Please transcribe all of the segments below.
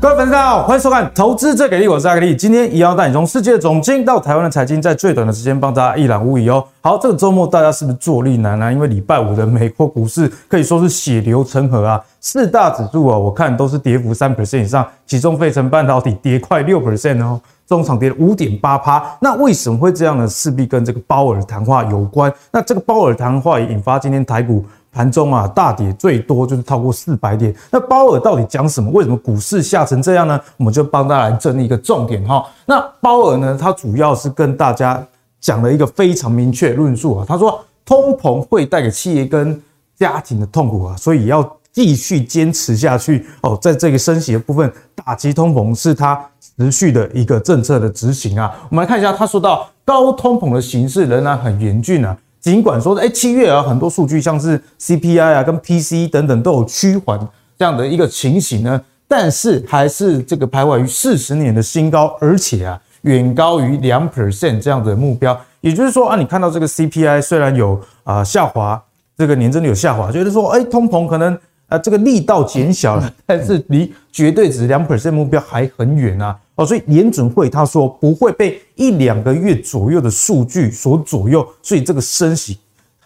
各位粉丝大家好，欢迎收看《投资最给力》，我是阿格力。今天一样带你从世界的总经到台湾的财经，在最短的时间帮大家一览无遗哦。好，这个周末大家是不是坐立难安？因为礼拜五的美国股市可以说是血流成河啊，四大指数啊，我看都是跌幅三 percent 以上，其中费城半导体跌快六 percent 哦，中场跌了五点八趴。那为什么会这样呢？势必跟这个鲍尔谈话有关。那这个鲍尔谈话也引发今天台股。盘中啊，大跌最多就是超过四百点。那鲍尔到底讲什么？为什么股市下成这样呢？我们就帮大家来整理一个重点哈。那鲍尔呢，他主要是跟大家讲了一个非常明确论述啊。他说，通膨会带给企业跟家庭的痛苦啊，所以要继续坚持下去哦。在这个升息的部分，打击通膨是他持续的一个政策的执行啊。我们来看一下，他说到高通膨的形势仍然很严峻啊。尽管说，哎，七月啊，很多数据像是 CPI 啊、跟 PCE 等等都有趋缓这样的一个情形呢，但是还是这个徘徊于四十年的新高，而且啊，远高于两 percent 这样的目标。也就是说啊，你看到这个 CPI 虽然有啊下滑，这个年增率有下滑，觉得说，哎，通膨可能啊这个力道减小了，但是离绝对值两 percent 目标还很远啊。哦，所以联准会他说不会被一两个月左右的数据所左右，所以这个升息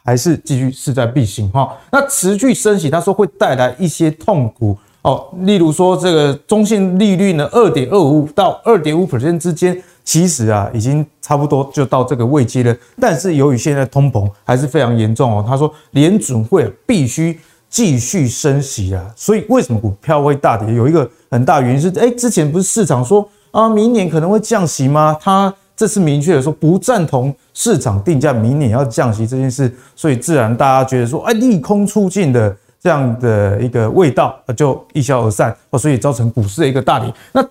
还是继续势在必行哈。那持续升息，他说会带来一些痛苦哦，例如说这个中性利率呢，二点二五到二点五 percent 之间，其实啊已经差不多就到这个位阶了。但是由于现在通膨还是非常严重哦，他说联准会必须继续升息啊，所以为什么股票会大跌？有一个很大原因是，哎，之前不是市场说。啊，明年可能会降息吗？他这次明确的说不赞同市场定价明年要降息这件事，所以自然大家觉得说，哎，利空出尽的这样的一个味道就一消而散，所以造成股市的一个大跌。那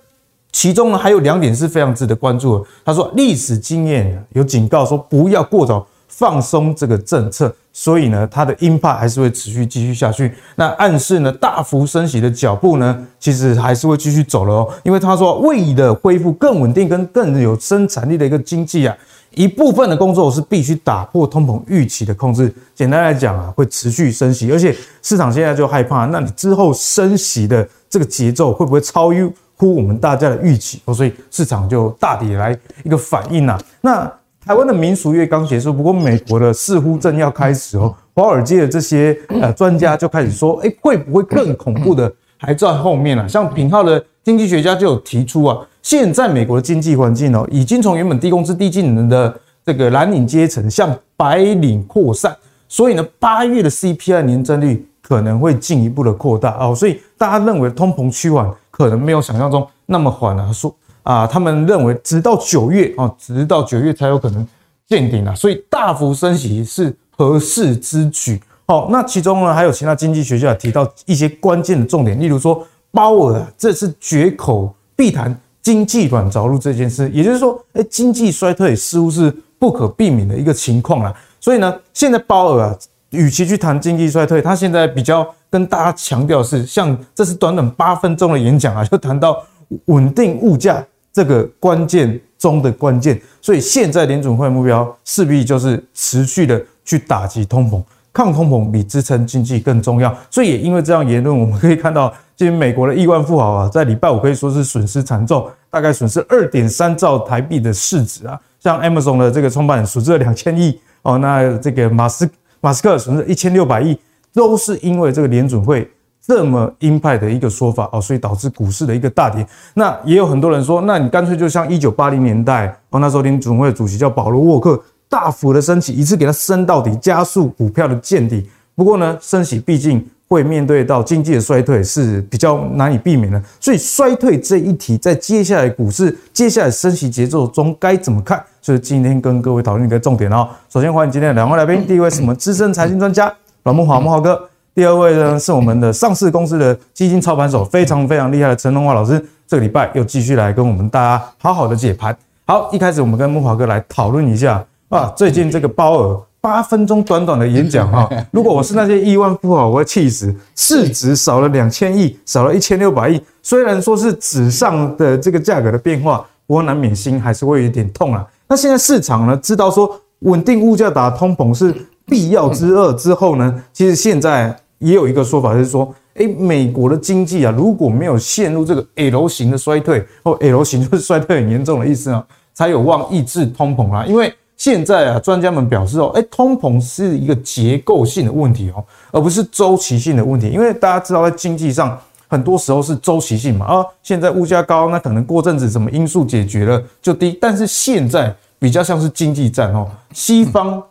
其中呢，还有两点是非常值得关注的。他说，历史经验有警告说，不要过早放松这个政策。所以呢，它的鹰派还是会持续继续下去。那暗示呢，大幅升息的脚步呢，其实还是会继续走了哦。因为他说，为了恢复更稳定跟更有生产力的一个经济啊，一部分的工作是必须打破通膨预期的控制。简单来讲啊，会持续升息，而且市场现在就害怕，那你之后升息的这个节奏会不会超乎我们大家的预期？哦，所以市场就大体来一个反应啊。那。台湾的民俗月刚结束，不过美国的似乎正要开始哦。华尔街的这些呃专家就开始说，哎，会不会更恐怖的还在后面啊？像品浩的经济学家就有提出啊，现在美国的经济环境哦，已经从原本低工资低技能的这个蓝领阶层向白领扩散，所以呢，八月的 CPI 年增率可能会进一步的扩大哦。所以大家认为通膨趋缓可能没有想象中那么缓啊，说。啊，他们认为直到九月啊，直到九月才有可能见顶啊，所以大幅升息是合适之举。好，那其中呢，还有其他经济学家提到一些关键的重点，例如说鲍尔啊，这次绝口必谈经济软着陆这件事，也就是说，哎，经济衰退似乎是不可避免的一个情况了。所以呢，现在鲍尔啊，与其去谈经济衰退，他现在比较跟大家强调是，像这是短短八分钟的演讲啊，就谈到稳定物价。这个关键中的关键，所以现在联准会目标势必就是持续的去打击通膨，抗通膨比支撑经济更重要。所以也因为这样言论，我们可以看到，今天美国的亿万富豪啊，在礼拜五可以说是损失惨重，大概损失二点三兆台币的市值啊。像 Amazon 的这个创办人损失了两千亿哦，那这个马斯马斯克损失一千六百亿，都是因为这个联准会。这么鹰派的一个说法哦，所以导致股市的一个大跌。那也有很多人说，那你干脆就像一九八零年代，哦，那时候联准会主席叫保罗沃克，大幅的升息，一次给它升到底，加速股票的见底。不过呢，升息毕竟会面对到经济的衰退，是比较难以避免的。所以衰退这一题，在接下来股市接下来升息节奏中该怎么看？就是今天跟各位讨论一个重点哦。首先欢迎今天的两位来宾，第一位是我们资深财经专家阮慕驊慕驊哥。第二位呢，是我们的上市公司的基金操盘手，非常非常厉害的陈荣华老师。这个礼拜又继续来跟我们大家好好的解盘。好，一开始我们跟木华哥来讨论一下啊，最近这个鲍尔八分钟短短的演讲哈，如果我是那些亿万富豪，我会气死。市值少了两千亿，少了一千六百亿。虽然说是纸上的这个价格的变化，不过难免心还是会有点痛啊。那现在市场呢，知道说稳定物价打通膨是必要之二之后呢，其实现在。也有一个说法，就是说，哎，美国的经济啊，如果没有陷入这个 L 型的衰退，或 L 型就是衰退很严重的意思啊，才有望抑制通膨啦。因为现在啊，专家们表示哦，哎，通膨是一个结构性的问题哦，而不是周期性的问题。因为大家知道，在经济上很多时候是周期性嘛，啊，现在物价高，那可能过阵子什么因素解决了就低。但是现在比较像是经济战哦，西方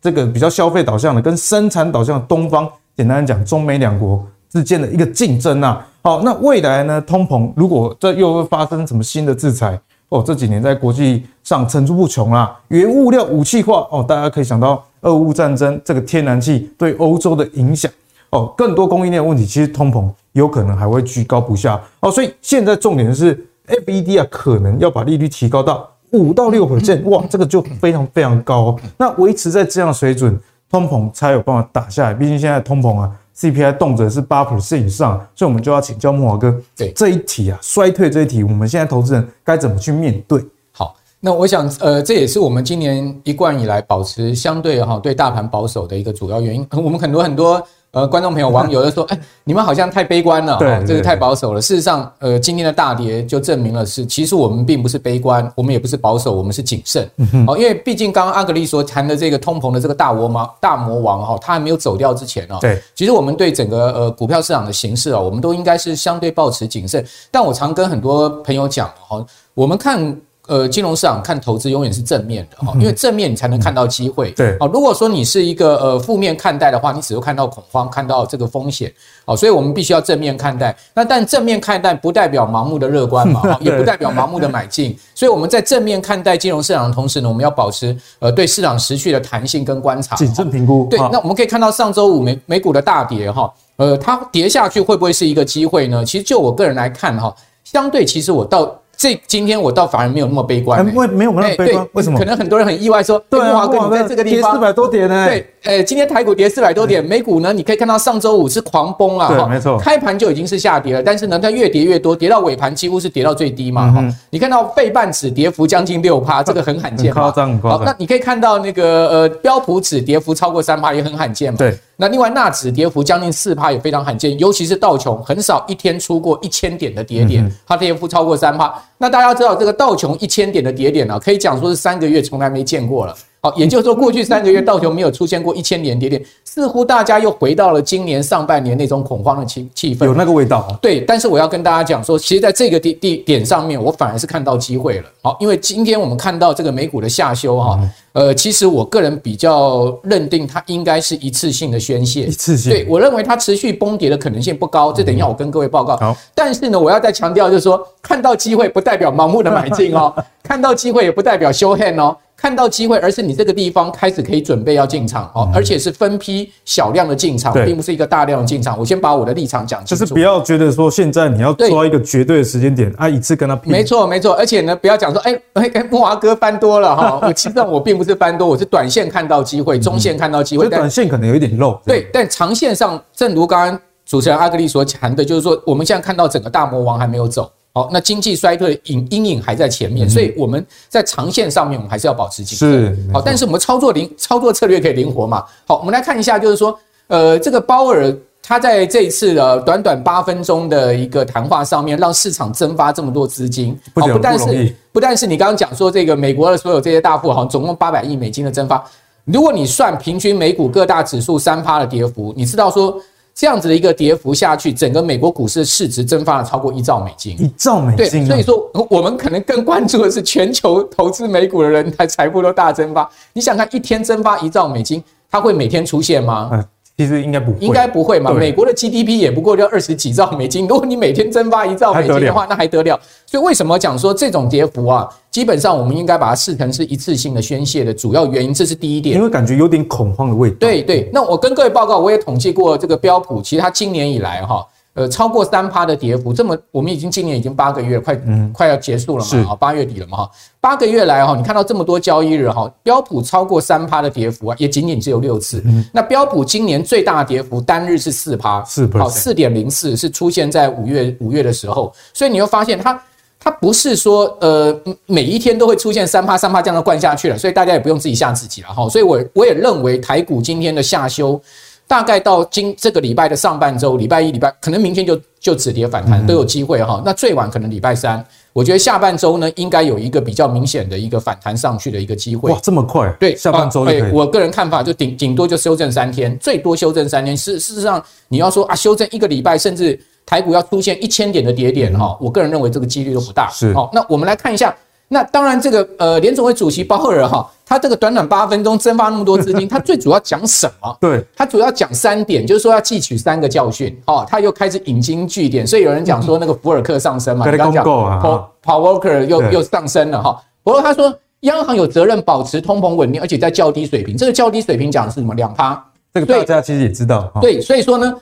这个比较消费导向的跟生产导向的东方，简单讲，中美两国之间的一个竞争啊。好，那未来呢，通膨如果这又会发生什么新的制裁？哦，这几年在国际上层出不穷啦，原物料武器化哦，大家可以想到俄乌战争这个天然气对欧洲的影响哦，更多供应链问题，其实通膨有可能还会居高不下哦，所以现在重点是 FED 啊，可能要把利率提高到五到六百分点哇，这个就非常非常高，那维持在这样水准，通膨才有办法打下来，毕竟现在通膨啊。CPI 动辄是八 percent 以上，所以我们就要请教慕驊哥，对这一题啊，衰退这一题，我们现在投资人该怎么去面对？好，那我想，呃，这也是我们今年一贯以来保持相对哈对大盘保守的一个主要原因。我们很多很多。呃，观众朋友、网友就说：“ 哎，你们好像太悲观了，对，这个太保守了。事实上，呃，今天的大跌就证明了是，其实我们并不是悲观，我们也不是保守，我们是谨慎。哦，因为毕竟刚刚阿格丽所谈的这个通膨的这个大魔王、大魔王哈，他还没有走掉之前哦，对，其实我们对整个呃股票市场的形势啊，我们都应该是相对保持谨慎。但我常跟很多朋友讲哈，我们看。呃，金融市场看投资永远是正面的哈，因为正面你才能看到机会。对，哦，如果说你是一个呃负面看待的话，你只会看到恐慌，看到这个风险。好，所以我们必须要正面看待。那但正面看待不代表盲目的乐观嘛，也不代表盲目的买进。所以我们在正面看待金融市场的同时呢，我们要保持呃对市场持续的弹性跟观察，谨慎评估。对，那我们可以看到上周五美美股的大跌哈，呃，它跌下去会不会是一个机会呢？其实就我个人来看哈，相对其实我到。这今天我倒反而没有那么悲观，为没有那么悲观？为什么？可能很多人很意外说，慕驊哥你在这个地方跌四百多点呢？对，呃，今天台股跌四百多点，美股呢，你可以看到上周五是狂崩啊，对，没错，开盘就已经是下跌了，但是呢，它越跌越多，跌到尾盘几乎是跌到最低嘛，哈，你看到费半指跌幅将近六趴，这个很罕见，夸张，夸张。那你可以看到那个呃标普指跌幅超过三趴，也很罕见嘛，对。那另外纳指跌幅将近四趴，也非常罕见，尤其是道琼很少一天出过一千点的跌点，它跌幅超过三趴。那大家要知道，这个道琼一千点的跌点呢，可以讲说是三个月从来没见过了。好，也就是说，过去三个月道琼没有出现过一千点跌点，似乎大家又回到了今年上半年那种恐慌的气气氛，有那个味道。啊对，但是我要跟大家讲说，其实在这个地地点上面，我反而是看到机会了。好，因为今天我们看到这个美股的下修哈，呃，其实我个人比较认定它应该是一次性的宣泄，一次性。对，我认为它持续崩跌的可能性不高，这等一下我跟各位报告。好，但是呢，我要再强调就是说，看到机会不代表盲目的买进哦，看到机会也不代表 show hand 哦。看到机会，而是你这个地方开始可以准备要进场哦，而且是分批小量的进场，并不是一个大量的进场。我先把我的立场讲清楚，就是不要觉得说现在你要抓一个绝对的时间点啊，一次跟他拼。没错没错，而且呢，不要讲说哎哎哎，木华哥翻多了哈，我其实我并不是翻多，我是短线看到机会，中线看到机会，短线可能有一点漏。对，但长线上，正如刚刚主持人阿格力所谈的，就是说我们现在看到整个大魔王还没有走。好，那经济衰退影阴影还在前面，所以我们在长线上面，我们还是要保持谨慎。是，好，但是我们操作灵操作策略可以灵活嘛？好，我们来看一下，就是说，呃，这个鲍尔他在这一次的短短八分钟的一个谈话上面，让市场蒸发这么多资金，不不但是不但是你刚刚讲说这个美国的所有这些大富豪总共八百亿美金的蒸发，如果你算平均美股各大指数三趴的跌幅，你知道说。这样子的一个跌幅下去，整个美国股市的市值蒸发了超过一兆美金。一兆美金，对，所以说我们可能更关注的是全球投资美股的人，他财富都大蒸发。你想看一天蒸发一兆美金，它会每天出现吗？嗯其实应该不会，应该不会嘛。美国的 GDP 也不过就二十几兆美金，如果你每天蒸发一兆美金的话，那还得了？所以为什么讲说这种跌幅啊，基本上我们应该把它视成是一次性的宣泄的主要原因，这是第一点。因为感觉有点恐慌的味道。对对，那我跟各位报告，我也统计过这个标普，其实它今年以来哈。呃，超过三趴的跌幅，这么我们已经今年已经八个月，快嗯快要结束了嘛，好八月底了嘛哈，八个月来哈，你看到这么多交易日哈，标普超过三趴的跌幅啊，也仅仅只有六次。那标普今年最大的跌幅单日是四趴，四好四点零四是出现在五月五月的时候，所以你会发现它它不是说呃每一天都会出现三趴三趴这样的灌下去了，所以大家也不用自己吓自己了哈。所以我我也认为台股今天的下修。大概到今这个礼拜的上半周，礼拜一、礼拜可能明天就就止跌反弹都有机会哈。那最晚可能礼拜三，我觉得下半周呢应该有一个比较明显的一个反弹上去的一个机会。哇，这么快？对，下半周对，我个人看法就顶顶多就修正三天，最多修正三天。事事实上，你要说啊，修正一个礼拜，甚至台股要出现一千点的跌点哈，我个人认为这个几率都不大。是，好，那我们来看一下。那当然，这个呃，联总会主席鲍尔哈，他这个短短八分钟蒸发那么多资金，他最主要讲什么？对，他主要讲三点，就是说要汲取三个教训。哦，他又开始引经据典，所以有人讲说那个福尔克上升嘛，你刚讲 Paul Paul Volcker 又又上升了哈。不过他说央行有责任保持通膨稳定，而且在较低水平。这个较低水平讲的是什么？两趴。这个大家其实也知道。对，所以说呢。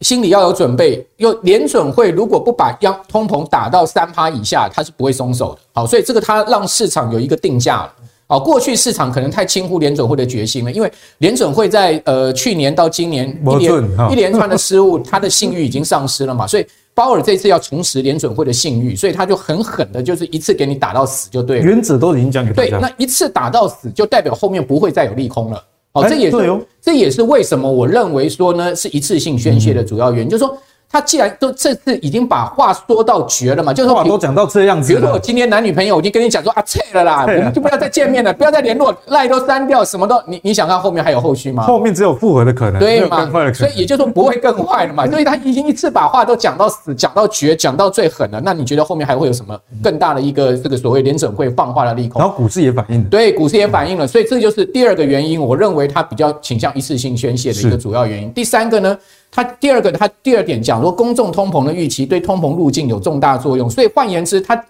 心里要有准备，又联准会如果不把央通膨打到三趴以下，它是不会松手的。好，所以这个它让市场有一个定价了。好，过去市场可能太轻忽联准会的决心了，因为联准会在呃去年到今年 一连一连串的失误，它的信誉已经丧失了嘛。所以鲍尔这次要重拾联准会的信誉，所以他就很狠的，就是一次给你打到死就对了。原子都已经讲给。对，那一次打到死，就代表后面不会再有利空了。哦，这也是这也是为什么我认为说呢，是一次性宣泄的主要原因，就是说。他既然都这次已经把话说到绝了嘛，就是说都讲到这样子，比如说我今天男女朋友我已经跟你讲说啊，撤了啦，我们就不要再见面了，不要再联络，赖都删掉，什么都你你想看后面还有后续吗？后面只有复合的可能，对嘛？所以也就是说不会更坏了嘛。所以他已经一次把话都讲到死，讲到绝，讲到最狠了。那你觉得后面还会有什么更大的一个这个所谓联准会放话的利空？然后股市也反应了，对，股市也反应了。所以这就是第二个原因，我认为它比较倾向一次性宣泄的一个主要原因。第三个呢？他第二个，他第二点讲说，公众通膨的预期对通膨路径有重大作用，所以换言之，他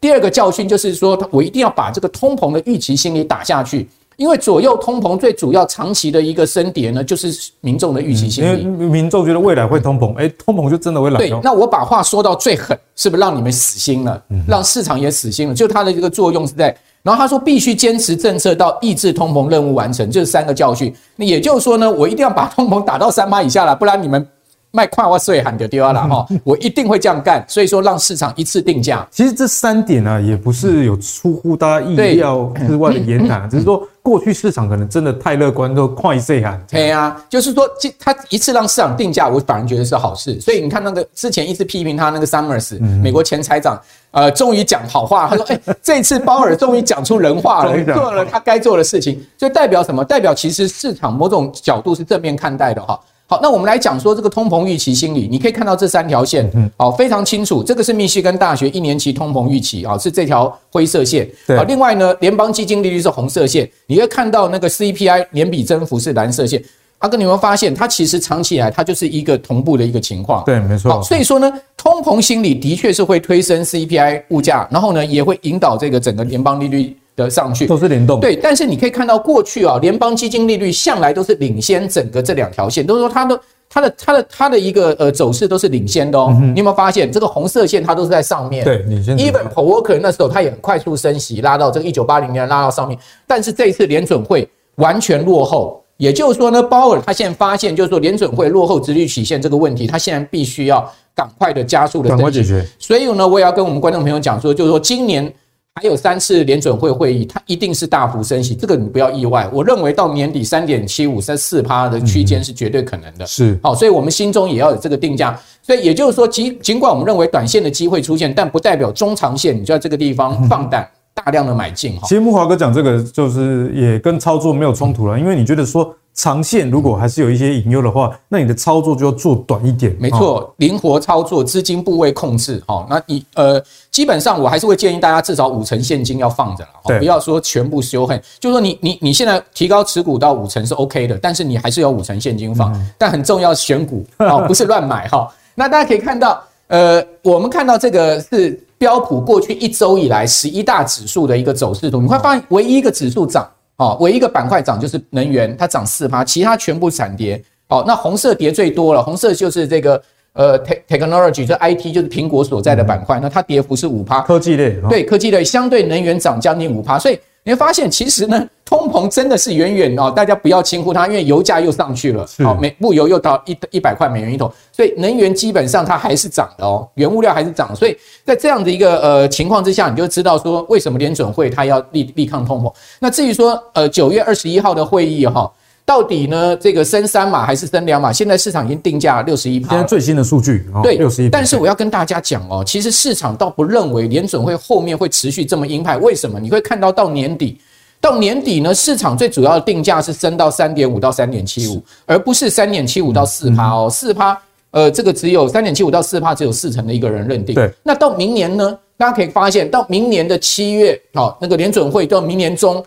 第二个教训就是说，我一定要把这个通膨的预期心理打下去，因为左右通膨最主要长期的一个升跌呢，就是民众的预期心理。因为民众觉得未来会通膨，哎，通膨就真的会来。对，那我把话说到最狠，是不是让你们死心了？让市场也死心了？就它的这个作用是在。然后他说，必须坚持政策到抑制通膨任务完成，这是三个教训。那也就是说呢，我一定要把通膨打到三趴以下了，不然你们。卖跨我税喊就丢了哈，我一定会这样干，所以说让市场一次定价。其实这三点呢、啊，也不是有出乎大家意料之外的言谈，只是说过去市场可能真的太乐观，都快税喊。对啊，就是说，他一次让市场定价，我反而觉得是好事。所以你看那个之前一直批评他那个 Summers，美国前财长，呃，终于讲好话，他说，哎，这次鲍尔终于讲出人话了，做了他该做的事情，就代表什么？代表其实市场某种角度是正面看待的哈。好，那我们来讲说这个通膨预期心理，你可以看到这三条线，好，非常清楚。这个是密西根大学一年期通膨预期啊，是这条灰色线。好，另外呢，联邦基金利率是红色线，你会看到那个 CPI 年比增幅是蓝色线。阿哥，你有没有发现它其实长期以来它就是一个同步的一个情况？对，没错。所以说呢，通膨心理的确是会推升 CPI 物价，然后呢，也会引导这个整个联邦利率。的上去都是联动，对，但是你可以看到过去啊，联邦基金利率向来都是领先整个这两条线，都是说它的它的它的它的一个呃走势都是领先的哦。你有没有发现这个红色线它都是在上面？对，领先。Even Powell 可能那时候它也很快速升息，拉到这个一九八零年拉到上面，但是这一次联准会完全落后，也就是说呢，鲍尔他现在发现就是说联准会落后殖利率曲线这个问题，他现在必须要赶快的加速的赶快解决。所以呢，我也要跟我们观众朋友讲说，就是说今年。还有三次联准会会议，它一定是大幅升息，这个你不要意外。我认为到年底三点七五、三四趴的区间是绝对可能的。是，好，所以我们心中也要有这个定价。所以也就是说，尽尽管我们认为短线的机会出现，但不代表中长线你就在这个地方 放胆大量的买进。哈，其实木华哥讲这个，就是也跟操作没有冲突了，因为你觉得说。长线如果还是有一些隐忧的话，那你的操作就要做短一点。没错，灵活操作，资金部位控制。好，那你呃，基本上我还是会建议大家至少五成现金要放着了，不要说全部修恨。就是说你你你现在提高持股到五成是 OK 的，但是你还是要五成现金放。但很重要选股哦，不是乱买哈。那大家可以看到，呃，我们看到这个是标普过去一周以来十一大指数的一个走势图，你会发现唯一一个指数涨。哦，唯一一个板块涨就是能源，它涨四趴，其他全部闪跌。哦，那红色跌最多了，红色就是这个呃，technology，就 IT，就是苹果所在的板块，那它跌幅是五趴。科技类，对，科技类相对能源涨将近五趴，所以。你会发现，其实呢，通膨真的是远远哦，大家不要轻忽它，因为油价又上去了，好，每布油又到一一百块美元一桶，所以能源基本上它还是涨的哦，原物料还是涨，所以在这样的一个呃情况之下，你就知道说为什么联准会它要力力抗通膨。那至于说呃九月二十一号的会议哈，到底呢这个升三码还是升两码？现在市场已经定价六十一趴。现在最新的数据，对，六十一。但是我要跟大家讲哦，其实市场倒不认为联准会后面会持续这么鹰派。为什么？你会看到到年底，到年底呢，市场最主要的定价是升到三点五到三点七五，而不是三点七五到四趴哦，四趴。呃，这个只有三点七五到四趴，只有四成的一个人认定。对，那到明年呢？大家可以发现，到明年的七月，哦，那个联准会到明年中，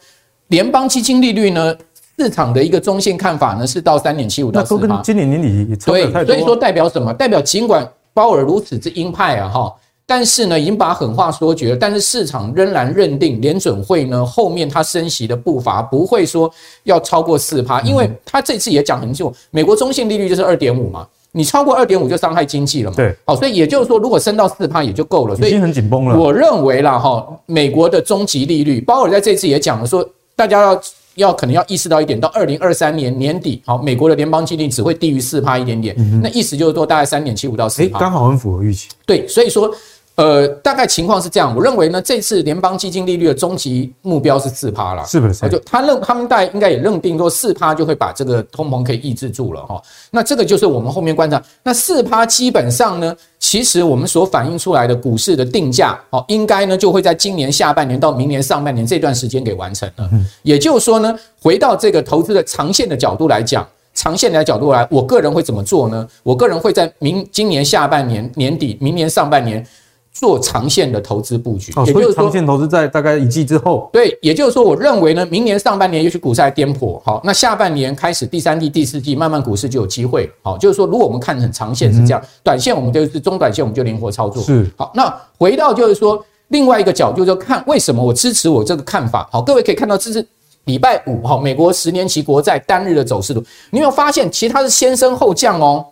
联邦基金利率呢，市场的一个中性看法呢是到三点七五到四趴。今年年底也差不多。对，所以说代表什么？代表尽管鲍尔如此之鹰派啊，哈，但是呢，已经把狠话说绝了。但是市场仍然认定联准会呢后面它升息的步伐不会说要超过四趴，因为它这次也讲很久，美国中性利率就是二点五嘛。你超过二点五就伤害经济了嘛？对，好，所以也就是说，如果升到四趴也就够了。所以已经很紧绷了。我认为啦，哈，美国的终极利率，鲍尔在这次也讲了，说大家要要可能要意识到一点，到二零二三年年底，好，美国的联邦基金只会低于四趴一点点，那意思就是说大概三点七五到四趴，刚好很符合预期。对，所以说。呃，大概情况是这样，我认为呢，这次联邦基金利率的终极目标是四趴了，是不是？就他认他们大概应该也认定说四趴就会把这个通膨可以抑制住了哈。那这个就是我们后面观察，那四趴基本上呢，其实我们所反映出来的股市的定价哦，应该呢就会在今年下半年到明年上半年这段时间给完成了。也就是说呢，回到这个投资的长线的角度来讲，长线的角度来，我个人会怎么做呢？我个人会在明今年下半年年底，明年上半年。做长线的投资布局，也就是说，长线投资在大概一季之后。对，也就是说，我认为呢，明年上半年也许股市还颠簸，好，那下半年开始，第三季、第四季，慢慢股市就有机会，好，就是说，如果我们看很长线是这样，短线我们就是中短线我们就灵活操作。是，好，那回到就是说另外一个角度，就看为什么我支持我这个看法。好，各位可以看到，这是礼拜五，哈，美国十年期国债单日的走势图，你有没有发现，其实它是先升后降哦。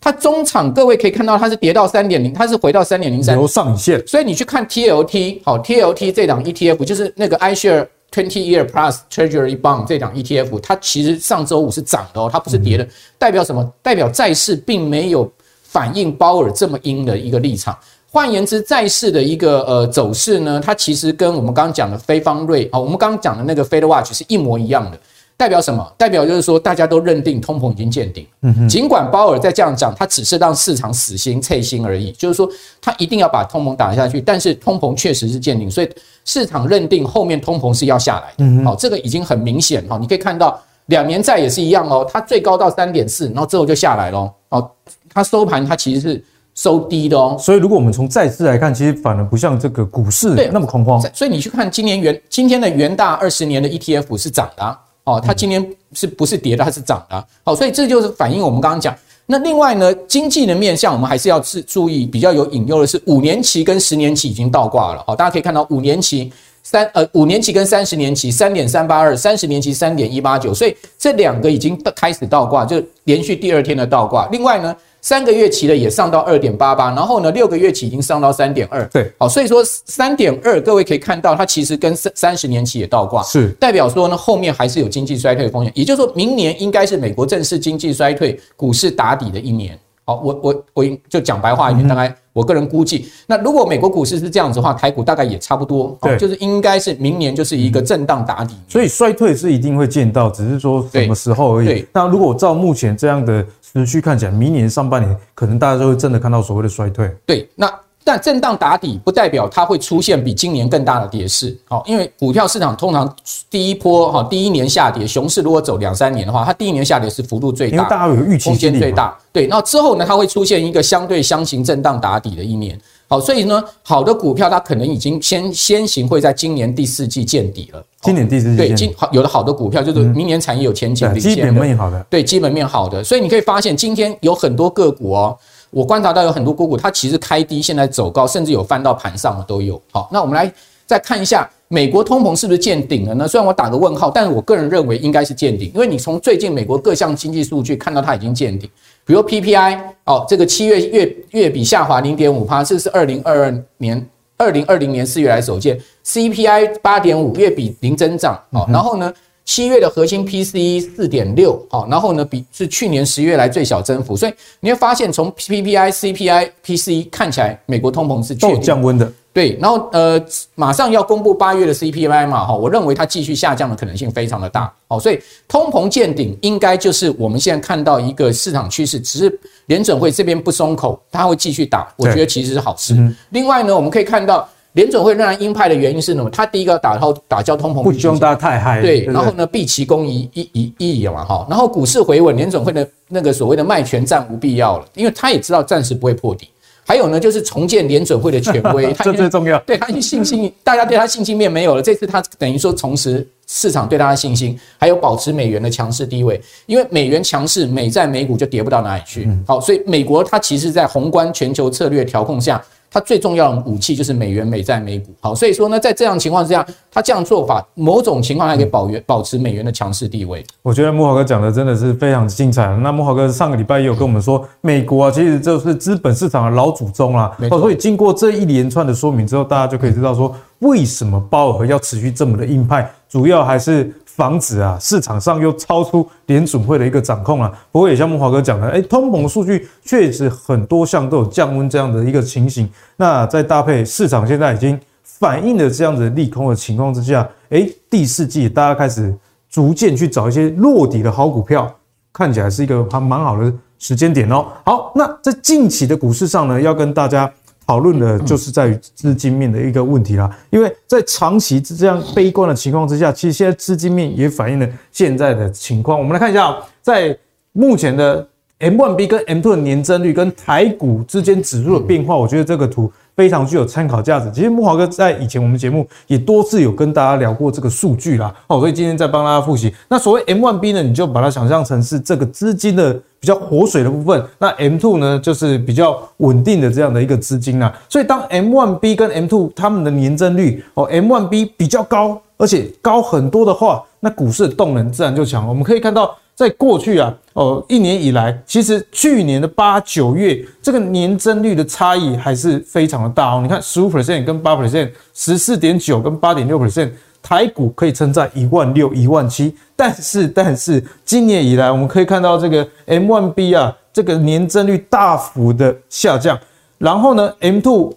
它中场各位可以看到，它是跌到三点零，它是回到三点零三，留上影线。所以你去看 TLT，好，TLT 这档 ETF 就是那个 iShare Twenty Year Plus Treasury Bond 这档 ETF，它其实上周五是涨的哦，它不是跌的，代表什么？代表债市并没有反映鲍尔这么鹰的一个立场。换言之，债市的一个呃走势呢，它其实跟我们刚刚讲的非方瑞啊，我们刚刚讲的那个 Fed Watch 是一模一样的。代表什么？代表就是说，大家都认定通膨已经见顶。尽管鲍尔在这样讲，他只是让市场死心脆心而已。就是说，他一定要把通膨打下去，但是通膨确实是见顶，所以市场认定后面通膨是要下来的。嗯。好，这个已经很明显哈。你可以看到，两年债也是一样哦，它最高到三点四，然后之后就下来了。哦，它收盘它其实是收低的哦。所以，如果我们从债市来看，其实反而不像这个股市那么恐慌。所以你去看今年元今天的元大二十年的 ETF 是涨的啊。哦，它今年是不是跌的？它是涨的。好，所以这就是反映我们刚刚讲。那另外呢，经济的面向我们还是要注注意，比较有隐忧的是五年期跟十年期已经倒挂了。好，大家可以看到五年期三呃五年期跟三十年期三点三八二，三十年期三点一八九，所以这两个已经开始倒挂，就连续第二天的倒挂。另外呢。三个月期的也上到二点八八，然后呢，六个月期已经上到三点二。对，好，所以说三点二，各位可以看到，它其实跟三三十年期也倒挂，是代表说呢，后面还是有经济衰退的风险。也就是说明年应该是美国正式经济衰退、股市打底的一年。好，我我我就讲白话一点，大概我个人估计，那如果美国股市是这样子的话，台股大概也差不多，对，就是应该是明年就是一个震荡打底。所以衰退是一定会见到，只是说什么时候而已。对，那如果照目前这样的。持续看起来，明年上半年可能大家就会真的看到所谓的衰退。对，那但震荡打底不代表它会出现比今年更大的跌势。好，因为股票市场通常第一波哈第一年下跌，熊市如果走两三年的话，它第一年下跌是幅度最大，因为大家有预期，空间最大。对，那之后呢，它会出现一个相对箱型震荡打底的一年。好，所以呢，好的股票它可能已经先先行会在今年第四季见底了。今年第四季对，今好有的好的股票就是明年产业有前景的，基本面好的，对，基本面好的。所以你可以发现，今天有很多个股哦，我观察到有很多个股，它其实开低，现在走高，甚至有翻到盘上的都有。好，那我们来再看一下。美国通膨是不是见顶了呢？虽然我打个问号，但是我个人认为应该是见顶，因为你从最近美国各项经济数据看到它已经见顶，比如 PPI 哦，这个七月月月比下滑零点五帕，这是二零二二年二零二零年四月来首见，CPI 八点五月比零增长。哦，然后呢七月的核心 PCE 四点六，好，然后呢，比是去年十月来最小增幅，所以你会发现从 PPI、CPI、PCE 看起来，美国通膨是确定降温的。对，然后呃，马上要公布八月的 CPI 嘛，哈，我认为它继续下降的可能性非常的大，好，所以通膨见顶应该就是我们现在看到一个市场趋势，只是联准会这边不松口，它会继续打，我觉得其实是好事。另外呢，我们可以看到。联准会仍然鹰派的原因是什么？他第一个打通打交通膨，不希望大家太嗨。对，然后呢，避其功于一一一役嘛，哈。然后股市回稳，联准会的那个所谓的卖权暂无必要了，因为他也知道暂时不会破底。还有呢，就是重建联准会的权威，这最重要。对他信心，大家对他信心面没有了。这次他等于说重拾市场对他的信心，还有保持美元的强势地位。因为美元强势，美债美股就跌不到哪里去。好，所以美国它其实在宏观全球策略调控下。它最重要的武器就是美元、美债、美股。好，所以说呢，在这样情况之下，它这样做法，某种情况还可以保元保持美元的强势地位。我觉得木华哥讲的真的是非常精彩。那木华哥上个礼拜也有跟我们说，美国啊，其实就是资本市场的老祖宗啦。哦，所以经过这一连串的说明之后，大家就可以知道说，为什么鲍尔要持续这么的硬派，主要还是。防止啊，市场上又超出联准会的一个掌控啊。不过也像慕驊哥讲的，哎，通膨数据确实很多项都有降温这样的一个情形。那再搭配市场现在已经反映了这样子利空的情况之下，哎，第四季大家开始逐渐去找一些落底的好股票，看起来是一个还蛮好的时间点哦。好，那在近期的股市上呢，要跟大家。讨论的就是在于资金面的一个问题啦，因为在长期这样悲观的情况之下，其实现在资金面也反映了现在的情况。我们来看一下，在目前的 M1B 跟 M2 的年增率跟台股之间指数的变化，我觉得这个图。非常具有参考价值。其实木华哥在以前我们节目也多次有跟大家聊过这个数据啦，哦，所以今天再帮大家复习。那所谓 M1B 呢，你就把它想象成是这个资金的比较活水的部分，那 M2 呢就是比较稳定的这样的一个资金啦。所以当 M1B 跟 M2 它们的年增率哦，M1B 比较高，而且高很多的话，那股市的动能自然就强。我们可以看到。在过去啊，哦，一年以来，其实去年的八九月，这个年增率的差异还是非常的大哦。你看，十五 percent 跟八 percent，十四点九跟八点六 percent，台股可以撑在一万六、一万七。但是，但是今年以来，我们可以看到这个 M1B 啊，这个年增率大幅的下降，然后呢，M2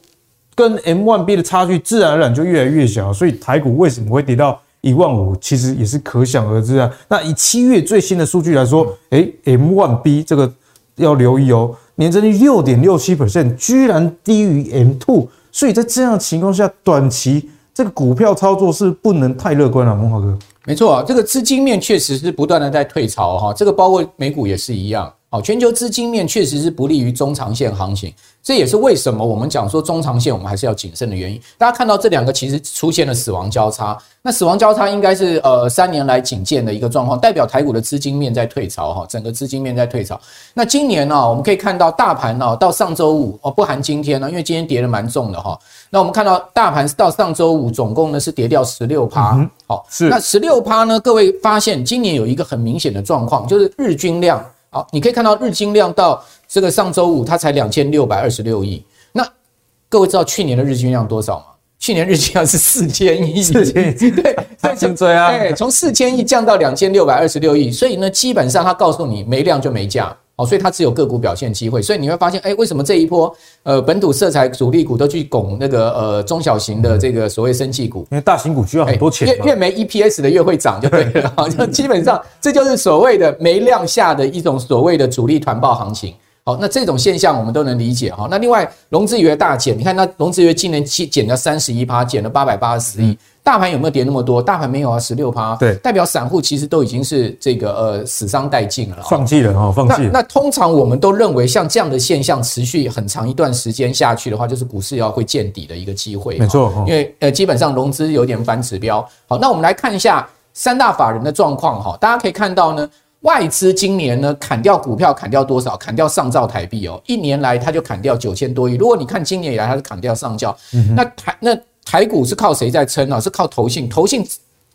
跟 M1B 的差距自然而然就越来越小。所以，台股为什么会跌到？一万五其实也是可想而知啊。那以七月最新的数据来说，诶 m one b 这个要留意哦，年增率六点六七 percent，居然低于 M two，所以在这样的情况下，短期这个股票操作是不能太乐观了，慕驊哥。没错啊，这个资金面确实是不断的在退潮哈，这个包括美股也是一样。好，全球资金面确实是不利于中长线行情，这也是为什么我们讲说中长线我们还是要谨慎的原因。大家看到这两个其实出现了死亡交叉，那死亡交叉应该是呃三年来仅见的一个状况，代表台股的资金面在退潮哈，整个资金面在退潮。那今年呢，我们可以看到大盘呢到上周五哦，不含今天呢，因为今天跌的蛮重的哈。那我们看到大盘到上周五总共呢是跌掉十六趴，好，是那十六趴呢，各位发现今年有一个很明显的状况，就是日均量。好，你可以看到日均量到这个上周五，它才两千六百二十六亿。那各位知道去年的日均量多少吗？去年日均量是四千亿，四千亿，对，太精锥啊！对，从四千亿降到两千六百二十六亿，所以呢，基本上它告诉你没量就没价。哦，所以它只有个股表现机会，所以你会发现，哎，为什么这一波呃本土色彩主力股都去拱那个呃中小型的这个所谓生技股？因为大型股需要很多钱，越越没 EPS 的越会涨，就对了。好，像基本上这就是所谓的没量下的一种所谓的主力团报行情。好，那这种现象我们都能理解哈。那另外融资余额大减，你看那融资余额今年减减了三十一趴，减了八百八十亿。大盘有没有跌那么多？大盘没有啊，十六趴。对，代表散户其实都已经是这个呃死伤殆尽了，放弃了哈，放弃了。那通常我们都认为，像这样的现象持续很长一段时间下去的话，就是股市要会见底的一个机会。没错，因为呃基本上融资有点反指标。好，那我们来看一下三大法人的状况哈，大家可以看到呢，外资今年呢砍掉股票砍掉多少？砍掉上兆台币哦，一年来它就砍掉九千多亿。如果你看今年以来它是砍掉上兆，那台那。台股是靠谁在撑啊？是靠投信，投信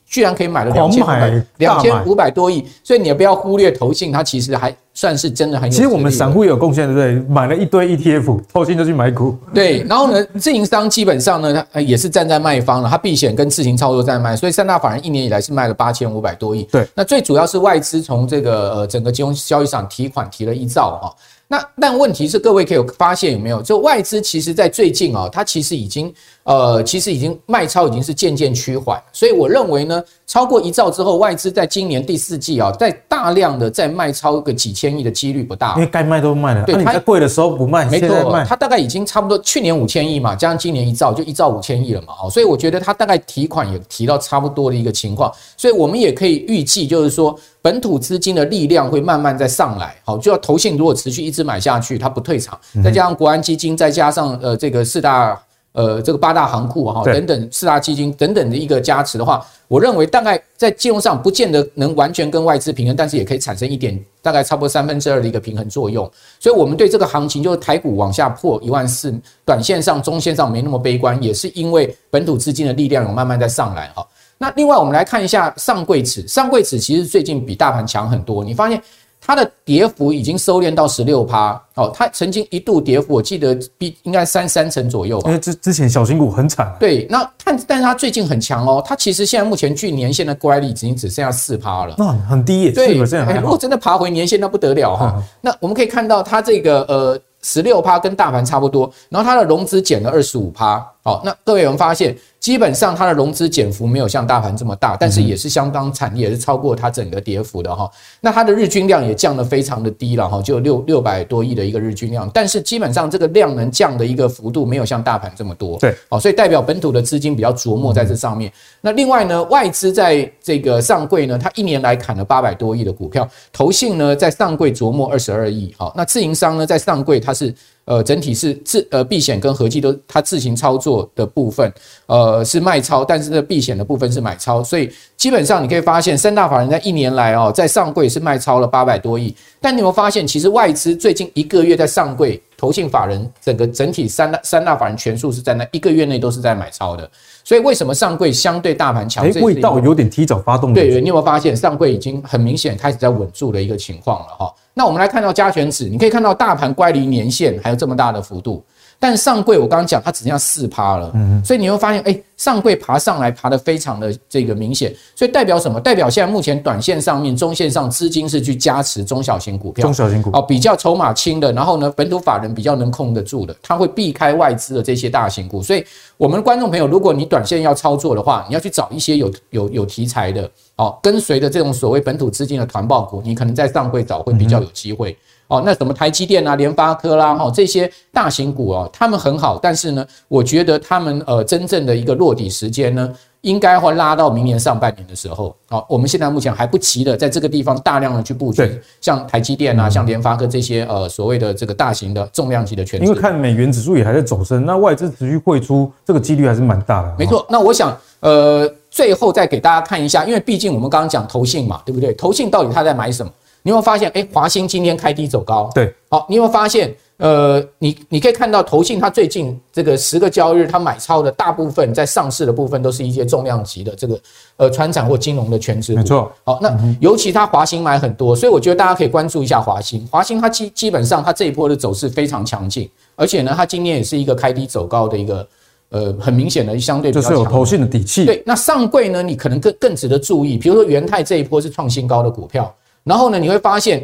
居然可以买了两千两千五百多亿，所以你也不要忽略投信，它其实还算是真的很有。其实我们散户也有贡献，对不对？买了一堆 ETF，投信就去买股。对，然后呢，自营商基本上呢，他也是站在卖方了，他避险跟自行操作在卖，所以三大法人一年以来是卖了八千五百多亿。对，那最主要是外资从这个呃整个金融交易场提款提了一兆哈。那但问题是，各位可以有发现有没有？就外资其实在最近啊，它其实已经呃，其实已经卖超已经是渐渐趋缓，所以我认为呢，超过一兆之后，外资在今年第四季啊，在大量的在卖超个几千亿的几率不大，因为该卖都卖了。对，它贵的时候不卖，没错，它大概已经差不多去年五千亿嘛，加上今年一兆，就一兆五千亿了嘛。哦所以我觉得它大概提款也提到差不多的一个情况，所以我们也可以预计，就是说本土资金的力量会慢慢在上来，好，就要投信如果持续一直买下去，它不退场，再加上国安基金，再加上呃这个四大。呃，这个八大行库哈等等四大基金等等的一个加持的话，我认为大概在金融上不见得能完全跟外资平衡，但是也可以产生一点大概差不多三分之二的一个平衡作用。所以，我们对这个行情就是台股往下破一万四，短线上、中线上没那么悲观，也是因为本土资金的力量有慢慢在上来哈。那另外，我们来看一下上柜指，上柜指其实最近比大盘强很多，你发现。它的跌幅已经收敛到十六趴哦，它曾经一度跌幅，我记得比应该三三成左右吧。因为之之前小型股很惨。对，那但但是它最近很强哦，它其实现在目前距年线的乖离已经只剩下四趴了，那很低耶。对，如果真的爬回年线，那不得了哈。那我们可以看到它这个呃十六趴跟大盘差不多，然后它的融资减了二十五趴。好，那各位有没有发现？基本上它的融资减幅没有像大盘这么大，但是也是相当惨烈，也是超过它整个跌幅的哈。那它的日均量也降得非常的低了哈，就六六百多亿的一个日均量，但是基本上这个量能降的一个幅度没有像大盘这么多。对，好，所以代表本土的资金比较琢磨在这上面。那另外呢，外资在这个上柜呢，它一年来砍了八百多亿的股票，投信呢在上柜琢磨二十二亿。好，那自营商呢在上柜它是呃整体是自呃避险跟合计都它自行操作的部分呃是卖超，但是这避险的部分是买超，所以基本上你可以发现，三大法人在一年来哦，在上柜是卖超了八百多亿。但你有没有发现，其实外资最近一个月在上柜，投信法人整个整体三大三大法人全数是在那一个月内都是在买超的。所以为什么上柜相对大盘强？诶，味道有点提早发动。对，你有没有发现上柜已经很明显开始在稳住的一个情况了哈？那我们来看到加权指，你可以看到大盘乖离年线还有这么大的幅度。但上柜我刚刚讲，它只剩下四趴了，所以你会发现，哎，上柜爬上来爬得非常的这个明显，所以代表什么？代表现在目前短线上面、中线上资金是去加持中小型股票，中小型股哦，比较筹码轻的，然后呢，本土法人比较能控得住的，它会避开外资的这些大型股。所以，我们观众朋友，如果你短线要操作的话，你要去找一些有有有题材的，哦，跟随着这种所谓本土资金的团报股，你可能在上柜找会比较有机会。哦，那什么台积电啊、联发科啦，哈，这些大型股哦，他们很好，但是呢，我觉得他们呃真正的一个落底时间呢，应该会拉到明年上半年的时候。好，我们现在目前还不急的在这个地方大量的去布局，像台积电啊、像联发科这些呃所谓的这个大型的重量级的权值。因为看美元指数也还在走升，那外资持续汇出，这个几率还是蛮大的。没错，那我想呃最后再给大家看一下，因为毕竟我们刚刚讲投信嘛，对不对？投信到底他在买什么？你有没有发现，哎，华兴今天开低走高，对，好，你有没有发现，呃，你你可以看到投信它最近这个十个交易日，它买超的大部分在上市的部分都是一些重量级的这个呃船产或金融的全值股，没错，好，那尤其它华兴买很多，所以我觉得大家可以关注一下华兴，华兴它基基本上它这一波的走势非常强劲，而且呢，它今年也是一个开低走高的一个呃很明显的相对比较强就是有投信的底气，对，那上柜呢，你可能更更值得注意，比如说元泰这一波是创新高的股票。然后呢，你会发现，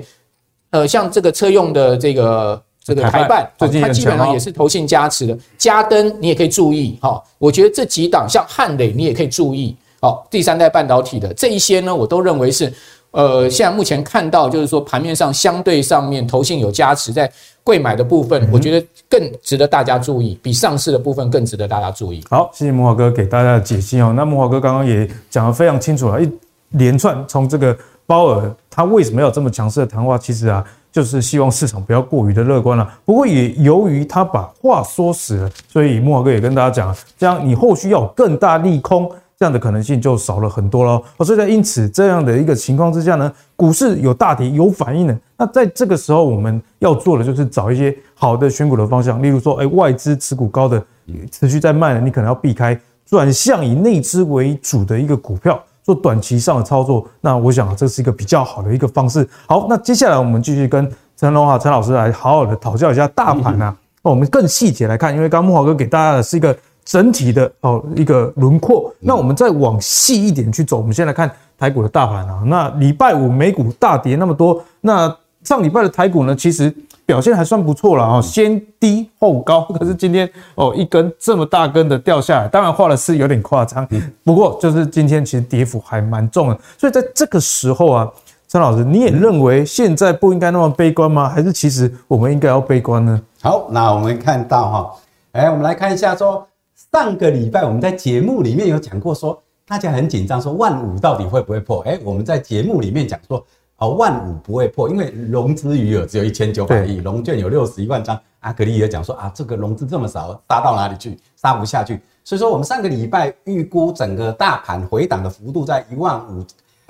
呃，像这个车用的这个这个台半，它基本上也是投信加持的。嘉登你也可以注意哈，我觉得这几档像汉磊你也可以注意。好，第三代半导体的这一些呢，我都认为是，呃，现在目前看到就是说盘面上相对上面投信有加持在贵买的部分，我觉得更值得大家注意，比上市的部分更值得大家注意。好，谢谢木华哥给大家的解析哦。那木华哥刚刚也讲得非常清楚了，一连串从这个。鲍尔他为什么要这么强势的谈话？其实啊，就是希望市场不要过于的乐观了。不过也由于他把话说死了，所以慕驊哥也跟大家讲，这样你后续要有更大利空，这样的可能性就少了很多了。所以在因此这样的一个情况之下呢，股市有大跌有反应的。那在这个时候，我们要做的就是找一些好的选股的方向，例如说，哎，外资持股高的持续在卖的，你可能要避开，转向以内资为主的一个股票。做短期上的操作，那我想这是一个比较好的一个方式。好，那接下来我们继续跟陈龙华陈老师来好好的讨教一下大盘啊，那我们更细节来看，因为刚刚慕驊哥给大家的是一个整体的哦一个轮廓，那我们再往细一点去走，我们先来看台股的大盘啊，那礼拜五美股大跌那么多，那上礼拜的台股呢，其实。表现还算不错了哦，先低后高，可是今天哦一根这么大根的掉下来，当然画的是有点夸张，不过就是今天其实跌幅还蛮重的，所以在这个时候啊，陈老师你也认为现在不应该那么悲观吗？还是其实我们应该要悲观呢？好，那我们看到哈，哎，我们来看一下说，上个礼拜我们在节目里面有讲过说，大家很紧张说万五到底会不会破？哎，我们在节目里面讲说。哦，万五不会破，因为融资余额只有一千九百亿，融券有六十一万张。阿格力也讲说啊，这个融资这么少，杀到哪里去？杀不下去。所以说，我们上个礼拜预估整个大盘回档的幅度在一万五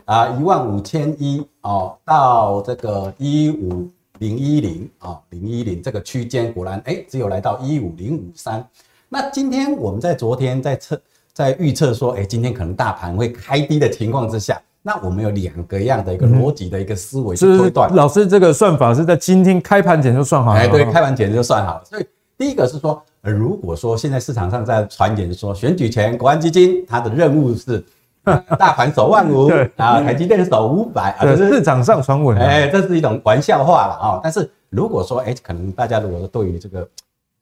啊，一万五千一哦，到这个一五零一零啊，零一零这个区间，果然哎、欸，只有来到一五零五三。那今天我们在昨天在测，在预测说，哎、欸，今天可能大盘会开低的情况之下。那我们有两个样的一个逻辑的一个思维去推断。老师，这个算法是在今天开盘前就算好了。哎，对，开盘前就算好了。所以第一个是说，如果说现在市场上在传言说，选举前国安基金它的任务是 大盘守万五，啊，台积电守五百，啊，是市场上传闻。哎，这是一种玩笑话了啊。但是如果说，哎，可能大家如果说对于这个，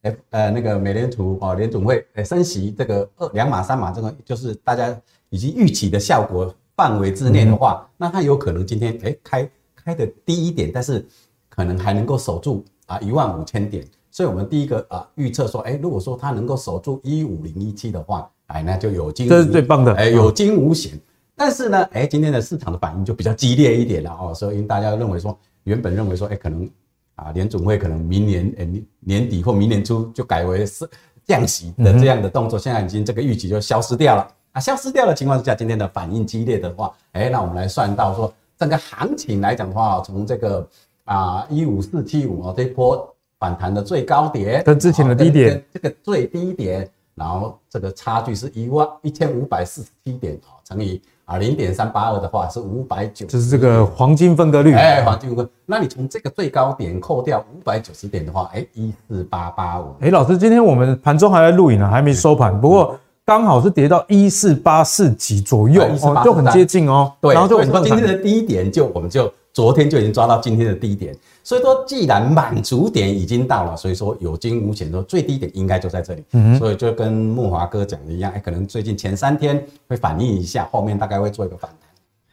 哎，呃，那个美联储哦，联总会哎升息这个二两码三码，这个就是大家已经预期的效果。范围之内的话，那它有可能今天诶开开的低一点，但是可能还能够守住啊一万五千点。所以我们第一个啊预测说，诶如果说它能够守住一五零一七的话，哎，那就有惊，这是最棒的，哎，有惊无险。但是呢，诶今天的市场的反应就比较激烈一点了哦，所以大家认为说，原本认为说，诶可能啊联总会可能明年诶年底或明年初就改为是降息的这样的动作，现在已经这个预期就消失掉了。消失掉的情况之下，今天的反应激烈的话，哎，那我们来算到说，整个行情来讲的话，从这个啊一五四七五哦这一波反弹的最高点跟之前的低点，这个最低点，然后这个差距是一万一千五百四十七点哦，乘以啊零点三八二的话是五百九，就是这个黄金分割率，哎，黄金分割，那你从这个最高点扣掉五百九十点的话，哎，一四八八五，哎，老师，今天我们盘中还在录影呢，还没收盘，不过。刚好是跌到一四八四几左右，哦，就很接近哦。对，然后就我们今天的低点就我们就昨天就已经抓到今天的低点，所以说既然满足点已经到了，所以说有惊无险，说最低点应该就在这里。嗯，所以就跟木华哥讲的一样，哎，可能最近前三天会反映一下，后面大概会做一个反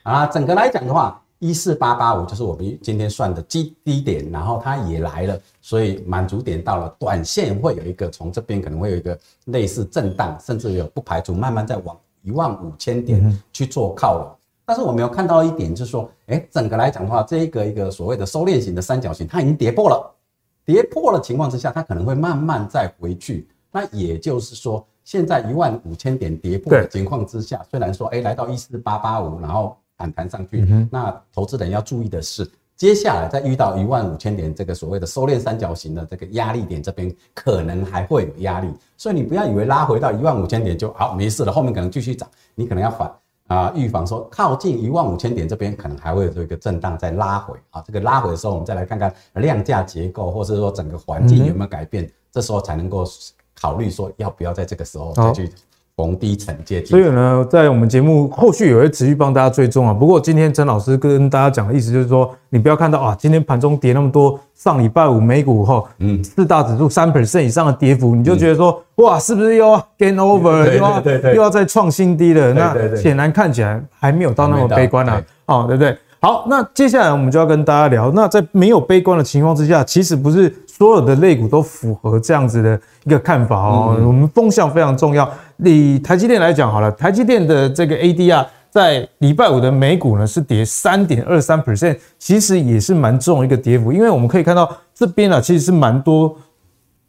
弹。啊，整个来讲的话。一四八八五就是我们今天算的基低点，然后它也来了，所以满足点到了，短线会有一个从这边可能会有一个类似震荡，甚至有不排除慢慢再往一万五千点去做靠拢。但是我们有看到一点，就是说，哎，整个来讲的话，这一个一个所谓的收敛型的三角形，它已经跌破了，跌破了情况之下，它可能会慢慢再回去。那也就是说，现在一万五千点跌破的情况之下，虽然说，哎，来到一四八八五，然后。反弹上去，那投资人要注意的是，接下来再遇到一万五千点这个所谓的收敛三角形的这个压力点，这边可能还会有压力，所以你不要以为拉回到一万五千点就好没事了，后面可能继续涨，你可能要反啊预防说靠近一万五千点这边可能还会有一个震荡再拉回。啊，这个拉回的时候我们再来看看量价结构或者说整个环境有没有改变，这时候才能够考虑说要不要在这个时候再去。逢低承接，所以呢，在我们节目后续也会持续帮大家追踪啊。不过今天陈老师跟大家讲的意思就是说，你不要看到啊，今天盘中跌那么多，上礼拜五美股后，嗯，四大指数三 percent 以上的跌幅，你就觉得说，哇，是不是又要 gain over，又要又要再创新低了？那显然看起来还没有到那么悲观啊，哦，对不对？好，那接下来我们就要跟大家聊，那在没有悲观的情况之下，其实不是所有的类股都符合这样子的一个看法哦。我们风向非常重要。以台积电来讲好了，台积电的这个 ADR 在礼拜五的美股呢是跌三点二三 percent，其实也是蛮重一个跌幅，因为我们可以看到这边啊其实是蛮多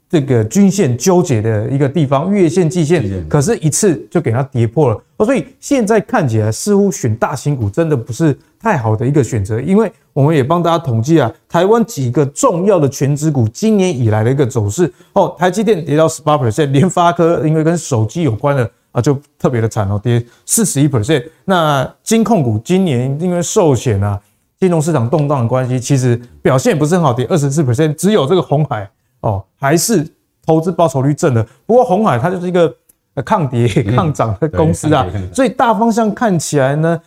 这个均线纠结的一个地方，月线、季线，可是一次就给它跌破了。所以现在看起来似乎选大型股真的不是太好的一个选择，因为我们也帮大家统计啊，台湾几个重要的权值股今年以来的一个走势哦，台积电跌到十八 percent，联发科因为跟手机有关的啊，就特别的惨哦，跌四十一 percent。那金控股今年因为寿险啊，金融市场动荡的关系，其实表现不是很好，跌二十四 percent。只有这个鸿海哦，还是投资报酬率正的。不过红海它就是一个抗跌抗涨的公司啊，所以大方向看起来呢，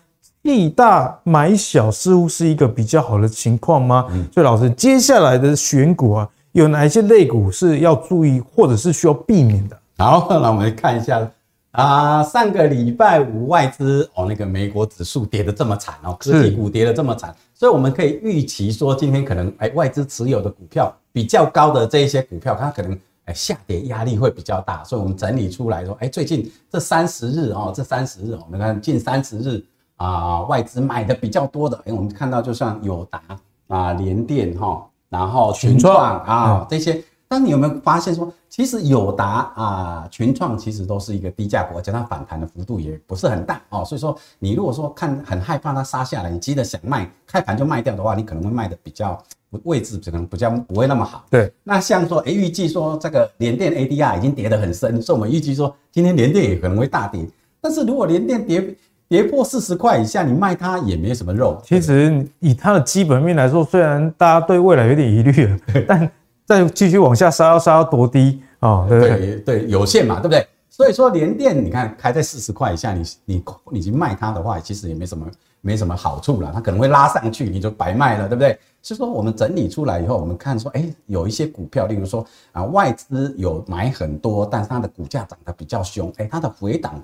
利大买小似乎是一个比较好的情况吗？所以老师，接下来的选股啊。有哪一些类股是要注意，或者是需要避免的？好，那我们看一下啊，上个礼拜五外资哦，那个美国指数跌得这么惨哦，科技股跌得这么惨，所以我们可以预期说，今天可能哎，外资持有的股票比较高的这一些股票，它可能哎下跌压力会比较大，所以我们整理出来说，哎，最近这三十日哦，这三十日我们看近三十日啊，外资买的比较多的，哎，我们看到就像友达啊、联电哈。然后群创啊这些，但你有没有发现说，其实友达啊、群创其实都是一个低价股，而且它反弹的幅度也不是很大哦。所以说，你如果说看很害怕它杀下来，你急着想卖，开盘就卖掉的话，你可能会卖的比较位置可能比较不会那么好。对，那像说，哎，预计说这个联电 ADR 已经跌得很深，所以我们预计说今天联电也可能会大跌。但是如果联电跌，跌破四十块以下，你卖它也没什么肉。其实以它的基本面来说，虽然大家对未来有点疑虑了，但再继续往下杀，要杀到多低啊？哦、对对，有限嘛，对不对？所以说连电，你看开在四十块以下，你你你去卖它的话，其实也没什么没什么好处了。它可能会拉上去，你就白卖了，对不对？所以说我们整理出来以后，我们看说，哎，有一些股票，例如说啊，外资有买很多，但是它的股价涨得比较凶，哎，它的回档。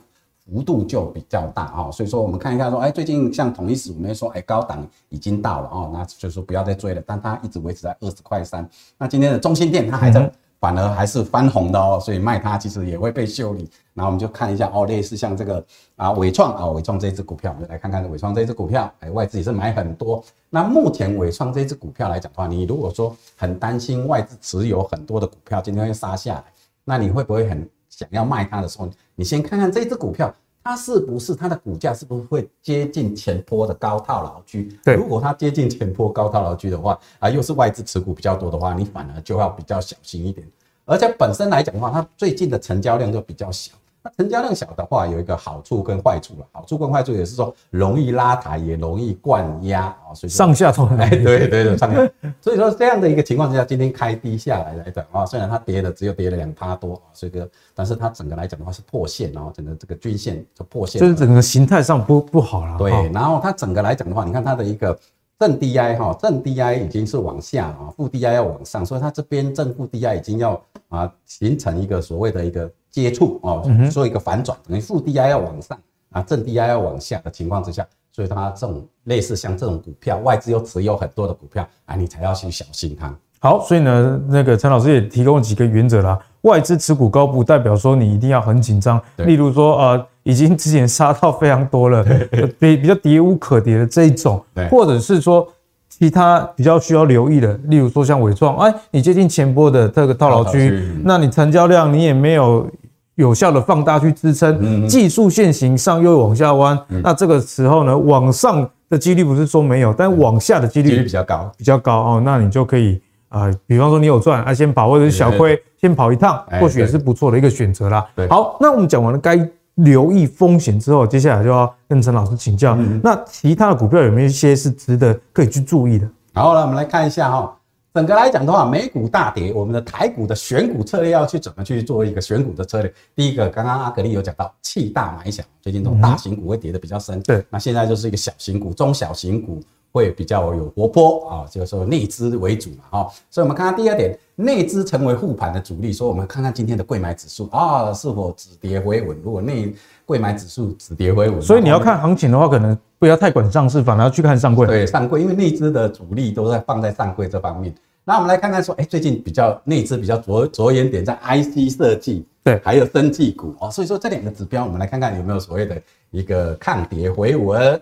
幅度就比较大啊，所以说我们看一下说，哎，最近像统一时，我们说，哎，高档已经到了哦，那就是说不要再追了，但它一直维持在二十块三。那今天的中心店它还在，反而还是翻红的哦，所以卖它其实也会被修理。然后我们就看一下哦，类似像这个啊伟创啊伟创这只股票，我们就来看看伟创这只股票，哎，外资也是买很多。那目前伟创这只股票来讲的话，你如果说很担心外资持有很多的股票今天会杀下来，那你会不会很？想要卖它的时候，你先看看这只股票，它是不是它的股价是不是会接近前坡的高套牢区？对，如果它接近前坡高套牢区的话，啊，又是外资持股比较多的话，你反而就要比较小心一点。而且本身来讲的话，它最近的成交量就比较小。那成交量小的话，有一个好处跟坏处了。好处跟坏处也是说，容易拉抬，也容易灌压啊。所以上下冲，哎，对对 对，上下。所以说这样的一个情况之下，今天开低下来来讲啊，虽然它跌了，只有跌了两趴多啊，所以个，但是它整个来讲的话是破线，然后整个这个均线就破线，就是整个形态上不不好了。对，然后它整个来讲的话，你看它的一个正 DI 哈，正 DI 已经是往下啊，负 DI 要往上，所以它这边正负 DI 已经要啊形成一个所谓的一个。接触哦，做一个反转，等于负 DI 要往上啊，正 DI 要往下的情况之下，所以它这种类似像这种股票，外资又持有很多的股票啊，你才要去小心它。好，所以呢，那个陈老师也提供了几个原则啦。外资持股高不代表说你一定要很紧张，例如说呃，已经之前杀到非常多了，比比较跌无可跌的这一种，或者是说其他比较需要留意的，例如说像伟创，哎，你接近前波的这个套牢区，那你成交量你也没有。有效的放大去支撑，技术线型上又往下弯，那这个时候呢，往上的几率不是说没有，但往下的几率比较高，比较高哦。那你就可以啊，比方说你有赚啊，先把握的小亏，先跑一趟，或许也是不错的一个选择啦。好，那我们讲完了该留意风险之后，接下来就要跟陈老师请教，那其他的股票有没有一些是值得可以去注意的？好了，我们来看一下哈。整个来讲的话，美股大跌，我们的台股的选股策略要去怎么去做一个选股的策略？第一个，刚刚阿格力有讲到，弃大买小，最近这种大型股会跌的比较深。对，那现在就是一个小型股、中小型股会比较有活泼啊，就是说内资为主嘛，哈。所以我们看看第二点，内资成为护盘的主力，所以我们看看今天的柜买指数啊，是否止跌回稳？如果内柜买指数止跌回稳，所以你要看行情的话，可能不要太管上市，反而要去看上柜。对，上柜，因为内资的主力都在放在上柜这方面。那我们来看看说，哎，最近比较内资比较着着眼点在 IC 设计，对，还有生技股哦，所以说这两个指标，我们来看看有没有所谓的一个抗跌回稳，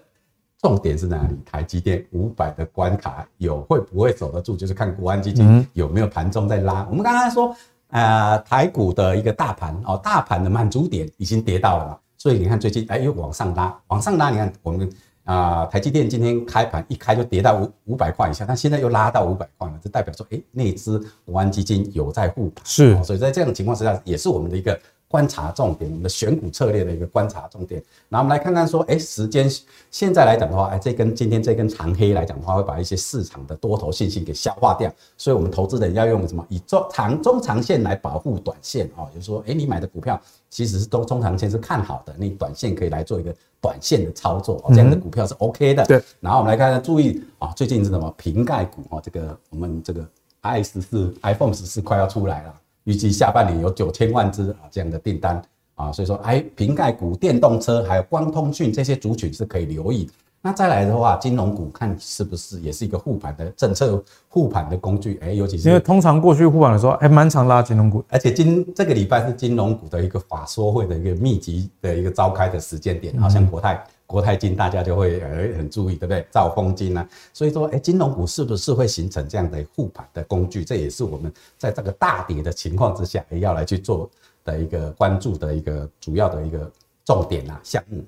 重点是哪里？台积电五百的关卡有会不会守得住？就是看国安基金有没有盘中在拉。我们刚刚说，呃，台股的一个大盘哦，大盘的满足点已经跌到了嘛，所以你看最近哎又往上拉，往上拉，你看我们。啊、呃，台积电今天开盘一开就跌到五五百块以下，但现在又拉到五百块了，这代表说，哎，那支国安基金有在护盘，是、哦，所以在这样的情况之下，也是我们的一个观察重点，我们的选股策略的一个观察重点。然后我们来看看说，哎，时间现在来讲的话，哎，这根今天这根长黑来讲的话，会把一些市场的多头信心给消化掉。所以，我们投资人要用什么？以中长中长线来保护短线啊，就是说，哎，你买的股票其实是都中长线是看好的，你短线可以来做一个短线的操作，这样的股票是 OK 的。对。然后我们来看看，注意啊，最近是什么瓶盖股啊？这个我们这个 i 十四 iPhone 十四快要出来了。预计下半年有九千万只啊这样的订单啊，所以说哎，瓶盖股、电动车还有光通讯这些族群是可以留意。那再来的话，金融股看是不是也是一个护盘的政策护盘的工具？哎，尤其是因为通常过去护盘的时候还蛮常拉金融股，而且今这个礼拜是金融股的一个法说会的一个密集的一个召开的时间点，好像国泰。国泰金大家就会呃很注意，对不对？兆丰金啊，所以说，哎，金融股是不是会形成这样的护盘的工具？这也是我们在这个大跌的情况之下，也要来去做的一个关注的一个主要的一个重点啊项目。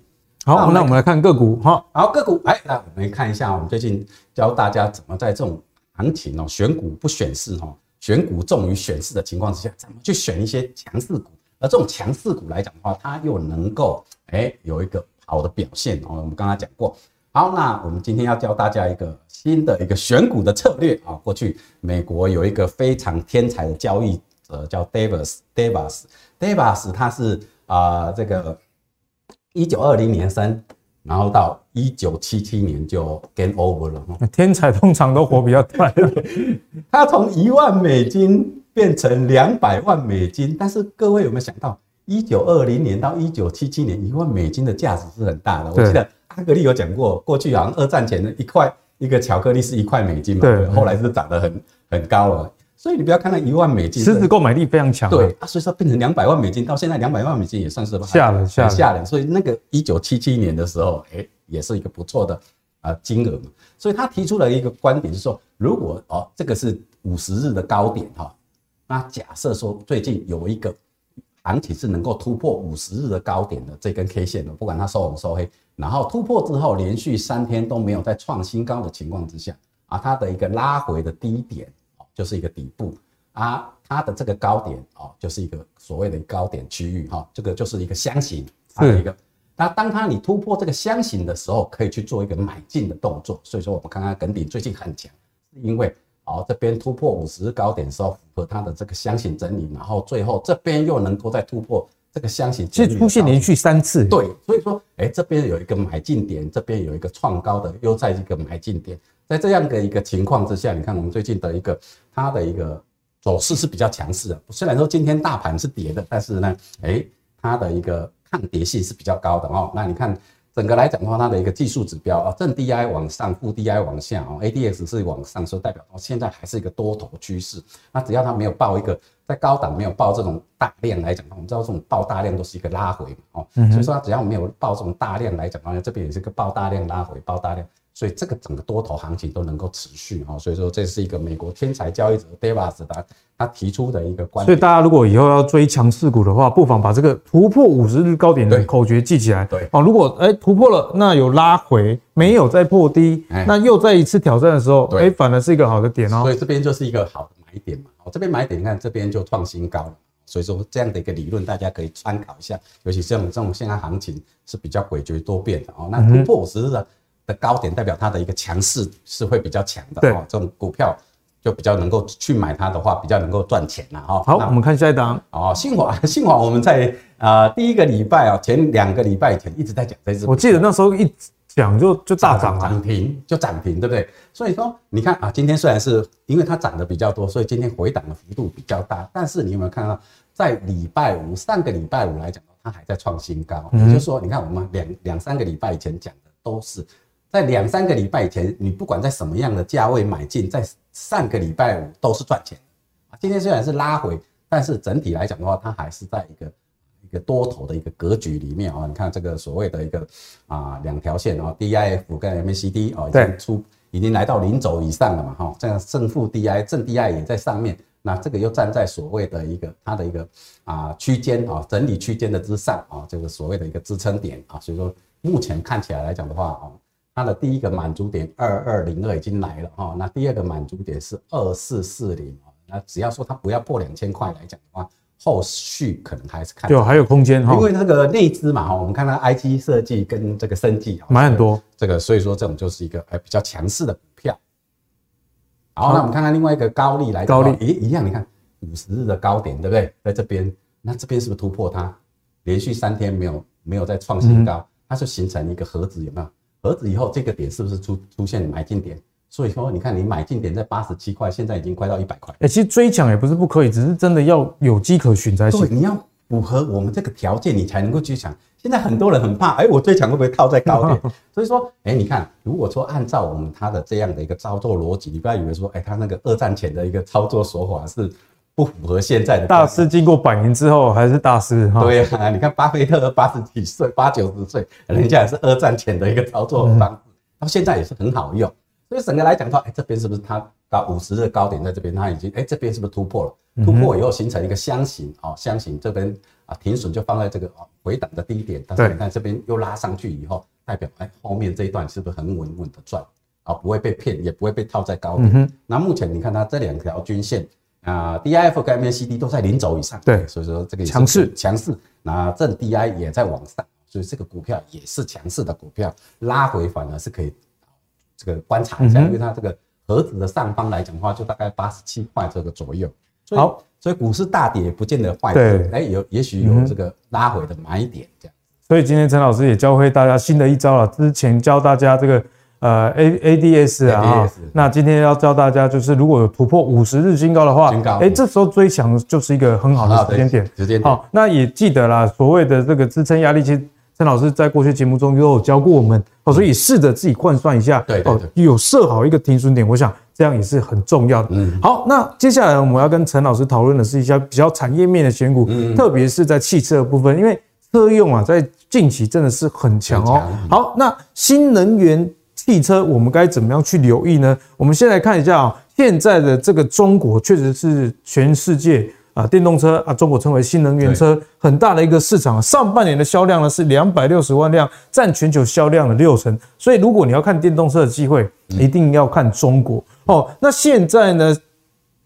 好，那我们来看个股。哈，好个股，哎，那我们看一下，我们最近教大家怎么在这种行情哦，选股不选市哈，选股重于选市的情况之下，怎么去选一些强势股？而这种强势股来讲的话，它又能够哎有一个。好的表现哦，我们刚刚讲过。好，那我们今天要教大家一个新的一个选股的策略啊。过去美国有一个非常天才的交易者叫 Davis，Davis，Davis，他是啊这个一九二零年生，然后到一九七七年就 game over 了。天才通常都活比较短，他从一万美金变成两百万美金，但是各位有没有想到？一九二零年到一九七七年，一万美金的价值是很大的。我记得阿格力有讲过，过去好像二战前的一块一个巧克力是一块美金嘛，对，后来是涨得很很高了。所以你不要看到一万美金，实质购买力非常强。对啊，所以说变成两百万美金，到现在两百万美金也算是吓人吓人吓人。所以那个一九七七年的时候，哎，也是一个不错的啊金额嘛。所以他提出了一个观点是说，如果哦这个是五十日的高点哈，那假设说最近有一个。行情是能够突破五十日的高点的这根 K 线的，不管它收红收黑，然后突破之后连续三天都没有再创新高的情况之下，啊，它的一个拉回的低点哦，就是一个底部啊，它的这个高点哦，就是一个所谓的高点区域哈，这个就是一个箱型，它的一个，那当它你突破这个箱型的时候，可以去做一个买进的动作，所以说我们刚刚耿鼎最近很强，是因为。好，这边突破五十日高点的时候，符合它的这个箱型整理，然后最后这边又能够再突破这个箱型，其实出现连续三次。对，所以说，哎，这边有一个买进点，这边有一个创高的，又在一个买进点，在这样的一个情况之下，你看我们最近的一个它的一个走势是比较强势的。虽然说今天大盘是跌的，但是呢，哎，它的一个抗跌性是比较高的哦。那你看。整个来讲的话，它的一个技术指标啊，正 DI 往上，负 DI 往下哦，ADX 是往上，所以代表哦现在还是一个多头趋势。那只要它没有爆一个在高档没有爆这种大量来讲，我们知道这种爆大量都是一个拉回嘛，哦，所以说它只要没有爆这种大量来讲的话，这边也是一个爆大量拉回，爆大量。所以这个整个多头行情都能够持续哈，所以说这是一个美国天才交易者 Davis 他他提出的一个观点。所以大家如果以后要追强势股的话，不妨把这个突破五十日高点的口诀记起来。对哦，如果哎突破了，那有拉回，没有再破低，那又再一次挑战的时候，哎反而是一个好的点哦。所以这边就是一个好的买点嘛。哦，这边买点，你看这边就创新高了。所以说这样的一个理论大家可以参考一下，尤其这种这种现在行情是比较诡谲多变的哦。那突破五十日的。的高点代表它的一个强势是会比较强的，对，这种股票就比较能够去买它的话，比较能够赚钱了哈。好，我们看下一档哦，信华，信华，我们在啊、呃、第一个礼拜啊，前两个礼拜以前一直在讲这只，我记得那时候一讲就就大涨涨停就涨停，对不对？所以说你看啊，今天虽然是因为它涨得比较多，所以今天回档的幅度比较大，但是你有没有看到在礼拜五上个礼拜五来讲，它还在创新高，也就是说，你看我们两两三个礼拜以前讲的都是。在两三个礼拜以前，你不管在什么样的价位买进，在上个礼拜五都是赚钱啊。今天虽然是拉回，但是整体来讲的话，它还是在一个一个多头的一个格局里面啊。你看这个所谓的一个啊两条线啊，DIF 跟 MACD 啊，已经出已经来到零轴以上了嘛哈。这样正负 DI 正 DI 也在上面，那这个又站在所谓的一个它的一个啊区间啊整理区间的之上啊，这个所谓的一个支撑点啊。所以说目前看起来来讲的话啊。它的第一个满足点二二零二已经来了哈，那第二个满足点是二四四零啊，那只要说它不要破两千块来讲的话，后续可能还是看就还有空间哈，因为那个内资嘛哈，我们看它 IC 设计跟这个生技买很多，这个所以说这种就是一个比较强势的股票。好，那我们看看另外一个高利来，高利诶一样，你看五十日的高点对不对？在这边，那这边是不是突破它？连续三天没有没有再创新高，它就形成一个盒子有没有？盒子以后这个点是不是出出现买进点？所以说，你看你买进点在八十七块，现在已经快到一百块。哎，其实追抢也不是不可以，只是真的要有迹可循才行。对，你要符合我们这个条件，你才能够去抢。现在很多人很怕，哎，我追抢会不会套在高点？所以说，哎，你看，如果说按照我们他的这样的一个操作逻辑，你不要以为说，哎，他那个二战前的一个操作手法是不符合现在的。大师经过百年之后还是大师哈。对啊，你看巴菲特八十几岁，八九十岁，人家也是二战前的一个操作方式，到现在也是很好用。所以整个来讲的话，哎，这边是不是它到五十日高点在这边，它已经哎这边是不是突破了？突破以后形成一个箱型啊，箱型这边啊停损就放在这个啊回档的低点，但是你看这边又拉上去以后，代表哎后面这一段是不是很稳稳的赚啊？不会被骗，也不会被套在高点。那目前你看它这两条均线啊，DIF 跟 MACD 都在零轴以上，对，所以说这个强势强势，那正 DI 也在往上，所以这个股票也是强势的股票，拉回反而是可以。这个观察一下，因为它这个盒子的上方来讲的话，就大概八十七块这个左右。好，所以股市大跌不见得坏。对，哎，有也许有这个拉回的买点这样。所以今天陈老师也教会大家新的一招了。之前教大家这个呃 A A D S 啊，那今天要教大家就是如果有突破五十日新高的话，哎，这时候追强就是一个很好的时间点。时间点。好，那也记得啦，所谓的这个支撑压力其实。陈老师在过去节目中都有教过我们，哦，所以试着自己换算一下，对，对，对，有设好一个停损点，我想这样也是很重要的。嗯，好，那接下来我们要跟陈老师讨论的是一些比较产业面的选股，嗯，特别是在汽车的部分，因为车用啊，在近期真的是很强哦。好，那新能源汽车我们该怎么样去留意呢？我们先来看一下啊，现在的这个中国确实是全世界。啊，电动车啊，中国称为新能源车，很大的一个市场。上半年的销量呢是两百六十万辆，占全球销量的六成。所以，如果你要看电动车的机会，一定要看中国哦。那现在呢，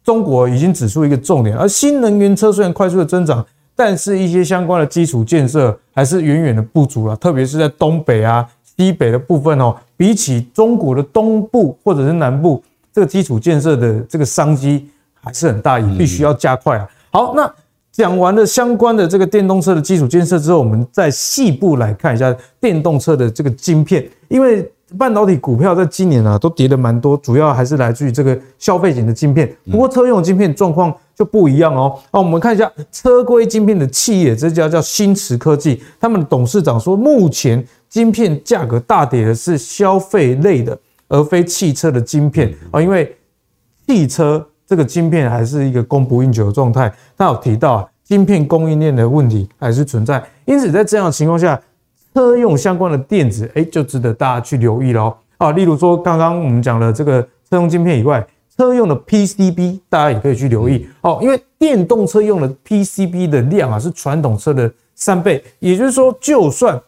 中国已经指出一个重点，而新能源车虽然快速的增长，但是一些相关的基础建设还是远远的不足了，特别是在东北啊、西北的部分哦，比起中国的东部或者是南部，这个基础建设的这个商机还是很大，也必须要加快啊。好，那讲完了相关的这个电动车的基础建设之后，我们再细部来看一下电动车的这个晶片，因为半导体股票在今年啊都跌得蛮多，主要还是来自于这个消费型的晶片。不过车用晶片状况就不一样哦。那我们看一下车规晶片的企业，这家叫新驰科技，他们的董事长说，目前晶片价格大跌的是消费类的，而非汽车的晶片。啊，因为汽车。这个晶片还是一个供不应求的状态，他有提到啊，晶片供应链的问题还是存在，因此在这样的情况下，车用相关的电子，哎，就值得大家去留意喽。啊，例如说刚刚我们讲了这个车用晶片以外，车用的 PCB，大家也可以去留意。哦，因为电动车用的 PCB 的量啊是传统车的三倍，也就是说，就算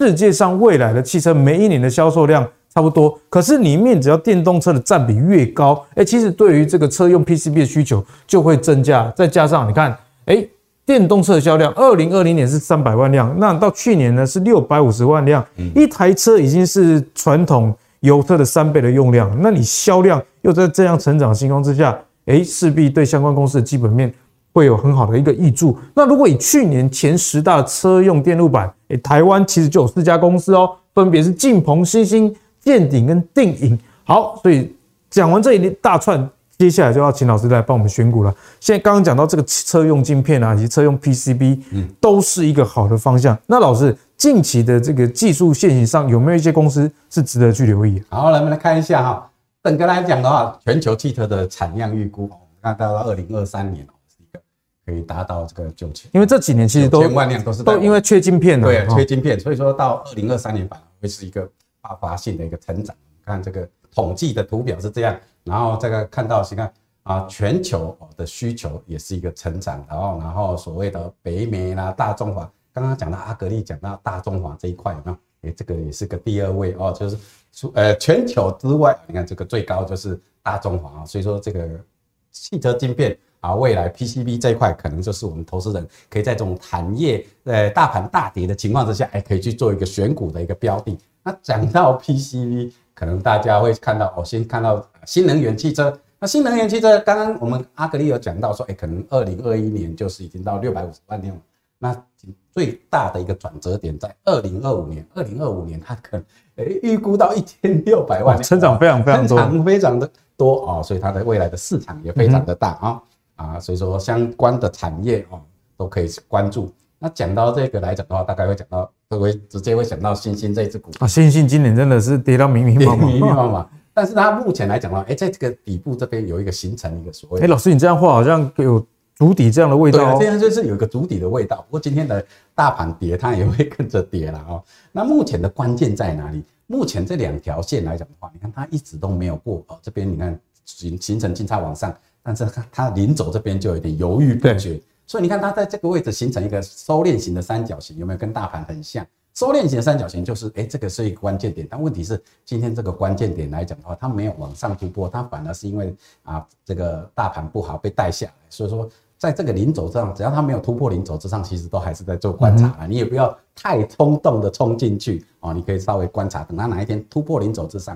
世界上未来的汽车每一年的销售量。差不多，可是里面只要电动车的占比越高，哎，其实对于这个车用 PCB 的需求就会增加。再加上你看，哎，电动车的销量，二零二零年是三百万辆，那到去年呢是六百五十万辆，一台车已经是传统油车的三倍的用量。那你销量又在这样成长的情况之下，哎，势必对相关公司的基本面会有很好的一个挹注。那如果以去年前十大车用电路板，哎，台湾其实就有四家公司哦，分别是晋鹏、新兴。建鼎跟定影，好，所以讲完这一大串，接下来就要请老师来帮我们选股了。现在刚刚讲到这个车用晶片啊，以及车用 PCB，嗯，都是一个好的方向。那老师近期的这个技术线型上有没有一些公司是值得去留意？好，来我们来看一下哈。整个来讲的话，全球汽车的产量预估，看到到二零二三年可以达到这个九千，因为这几年其实都千万辆都是都因为缺晶片了，对，缺晶片，所以说到二零二三年反而会是一个。爆发性的一个成长，看这个统计的图表是这样，然后这个看到，你看啊，全球的需求也是一个成长，然后然后所谓的北美啦、大中华，刚刚讲到阿格力讲到大中华这一块有没有？哎，这个也是个第二位哦，就是除呃全球之外，你看这个最高就是大中华啊，所以说这个汽车晶片啊，未来 PCB 这一块可能就是我们投资人可以在这种产业呃大盘大跌的情况之下，哎，可以去做一个选股的一个标的。那讲到 PCB，可能大家会看到，我先看到新能源汽车。那新能源汽车，刚刚我们阿格力有讲到说，哎，可能二零二一年就是已经到六百五十万辆了。那最大的一个转折点在二零二五年，二零二五年它可能诶预估到一千六百万，成长非常非常多，成长非常的多啊，所以它的未来的市场也非常的大啊啊，所以说相关的产业哦都可以关注。那讲到这个来讲的话，大概会讲到会不会直接会想到欣兴这一只股啊？欣兴今年真的是跌到密密麻麻，密密麻麻。但是它目前来讲的话，哎，在这个底部这边有一个形成一个所谓，哎，老师你这样话好像有。足底这样的味道，对，这样就是有一个足底的味道。不过今天的大盘跌，它也会跟着跌了啊。那目前的关键在哪里？目前这两条线来讲的话，你看它一直都没有过哦。这边你看形形成金叉往上，但是它它临走这边就有点犹豫不决。所以你看它在这个位置形成一个收敛型的三角形，有没有跟大盘很像？收敛型的三角形就是，哎，这个是一个关键点。但问题是，今天这个关键点来讲的话，它没有往上突破，它反而是因为啊这个大盘不好被带下来，所以说。在这个零轴上，只要它没有突破零轴之上，其实都还是在做观察啊。你也不要太冲动的冲进去哦，你可以稍微观察，等它哪一天突破零轴之上，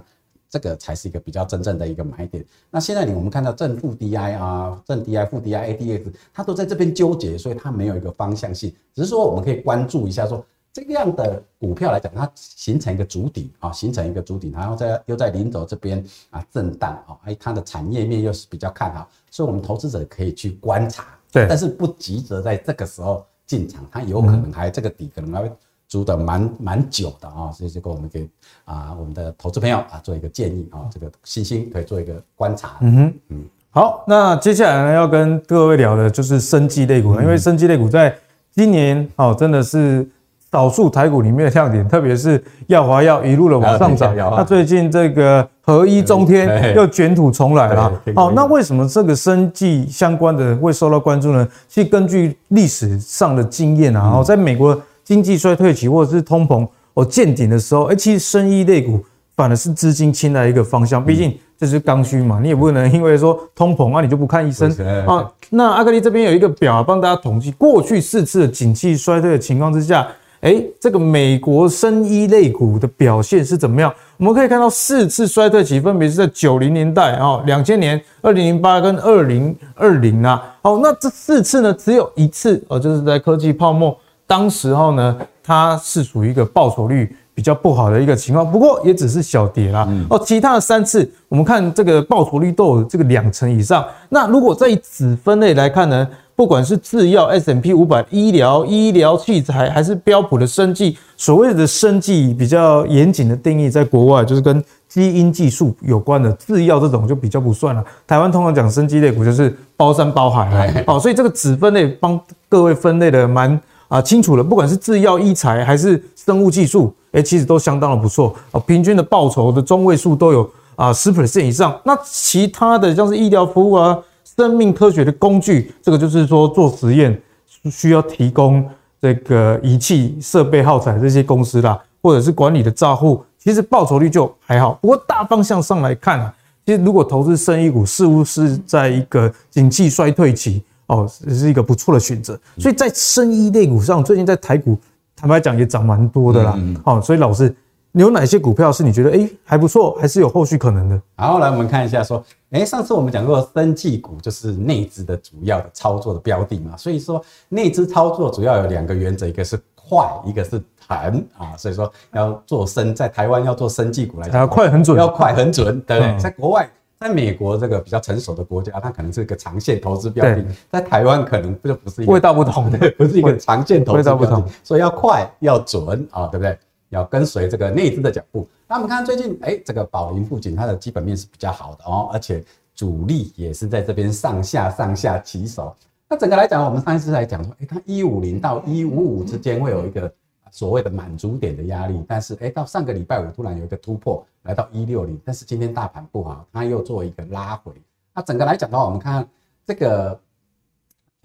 这个才是一个比较真正的一个买点。那现在你我们看到正负 DI 啊，正 DI 负 DI，ADX 它都在这边纠结，所以它没有一个方向性。只是说我们可以关注一下说，这样的股票来讲，它形成一个主底啊，形成一个主底，然后在又在零轴这边啊震荡啊，哎，它的产业面又是比较看好，所以我们投资者可以去观察。对，但是不急着在这个时候进场，它有可能还这个底可能还会筑得蛮蛮久的啊，所以这个我们给啊我们的投资朋友啊做一个建议啊，这个欣兴可以做一个观察。嗯哼，嗯，好，那接下来呢要跟各位聊的就是生技类股，因为生技类股在今年哦真的是。少数台股里面的亮点，特别是耀华药一路的往上涨。那最近这个合一中天又卷土重来了。好，那为什么这个生技相关的会受到关注呢？其实根据历史上的经验啊，在美国经济衰退期或者是通膨哦见顶的时候，哎，其实生医类股反而是资金青睐一个方向。毕竟这是刚需嘛，你也不能因为说通膨啊，你就不看医生啊。那阿格力这边有一个表啊，帮大家统计过去四次的景气衰退的情况之下。哎，这个美国生医类股的表现是怎么样？我们可以看到四次衰退期分别是在九零年代啊、两千年、二零零八跟二零二零啊。好，那这四次呢，只有一次哦，就是在科技泡沫当时候呢，它是属于一个报酬率比较不好的一个情况，不过也只是小跌啦。哦，其他的三次，我们看这个报酬率都有这个两成以上。那如果在以子分类来看呢？不管是制药 S&P 五百、医疗、医疗器材，还是标普的生技，所谓的生技比较严谨的定义，在国外就是跟基因技术有关的制药这种就比较不算了。台湾通常讲生技类股就是包山包海，好，所以这个子分类帮各位分类的蛮啊清楚了。不管是制药、医材还是生物技术，哎，其实都相当的不错啊，平均的报酬的中位数都有啊十 percent 以上。那其他的像是医疗服务啊。生命科学的工具，这个就是说做实验需要提供这个仪器、设备、耗材这些公司啦，或者是管理的账户，其实报酬率就还好。不过大方向上来看啊，其实如果投资生医股，似乎是在一个景气衰退期哦，是一个不错的选择。所以在生医类股上，最近在台股坦白讲也涨蛮多的啦。好，所以老师。你有哪些股票是你觉得诶还不错，还是有后续可能的？好，来我们看一下，说，诶上次我们讲过，生技股就是内资的主要的操作的标的嘛，所以说内资操作主要有两个原则，一个是快，一个是狠啊，所以说要做生，在台湾要做生技股来讲，要快很准，要快很准，对不对？在国外，在美国这个比较成熟的国家，它可能是一个长线投资标的，在台湾可能就不是一个味道不同的，不是一个长线投资标的，味道不同，所以要快要准啊，对不对？要跟随这个内资的脚步。那我们看最近，哎，这个宝龄富锦它的基本面是比较好的哦，而且主力也是在这边上下上下其手。那整个来讲，我们上一次来讲说，哎，它一五零到一五五之间会有一个所谓的满足点的压力，但是哎，到上个礼拜五突然有一个突破，来到一六零，但是今天大盘不好，它又做一个拉回。那整个来讲的话，我们看这个。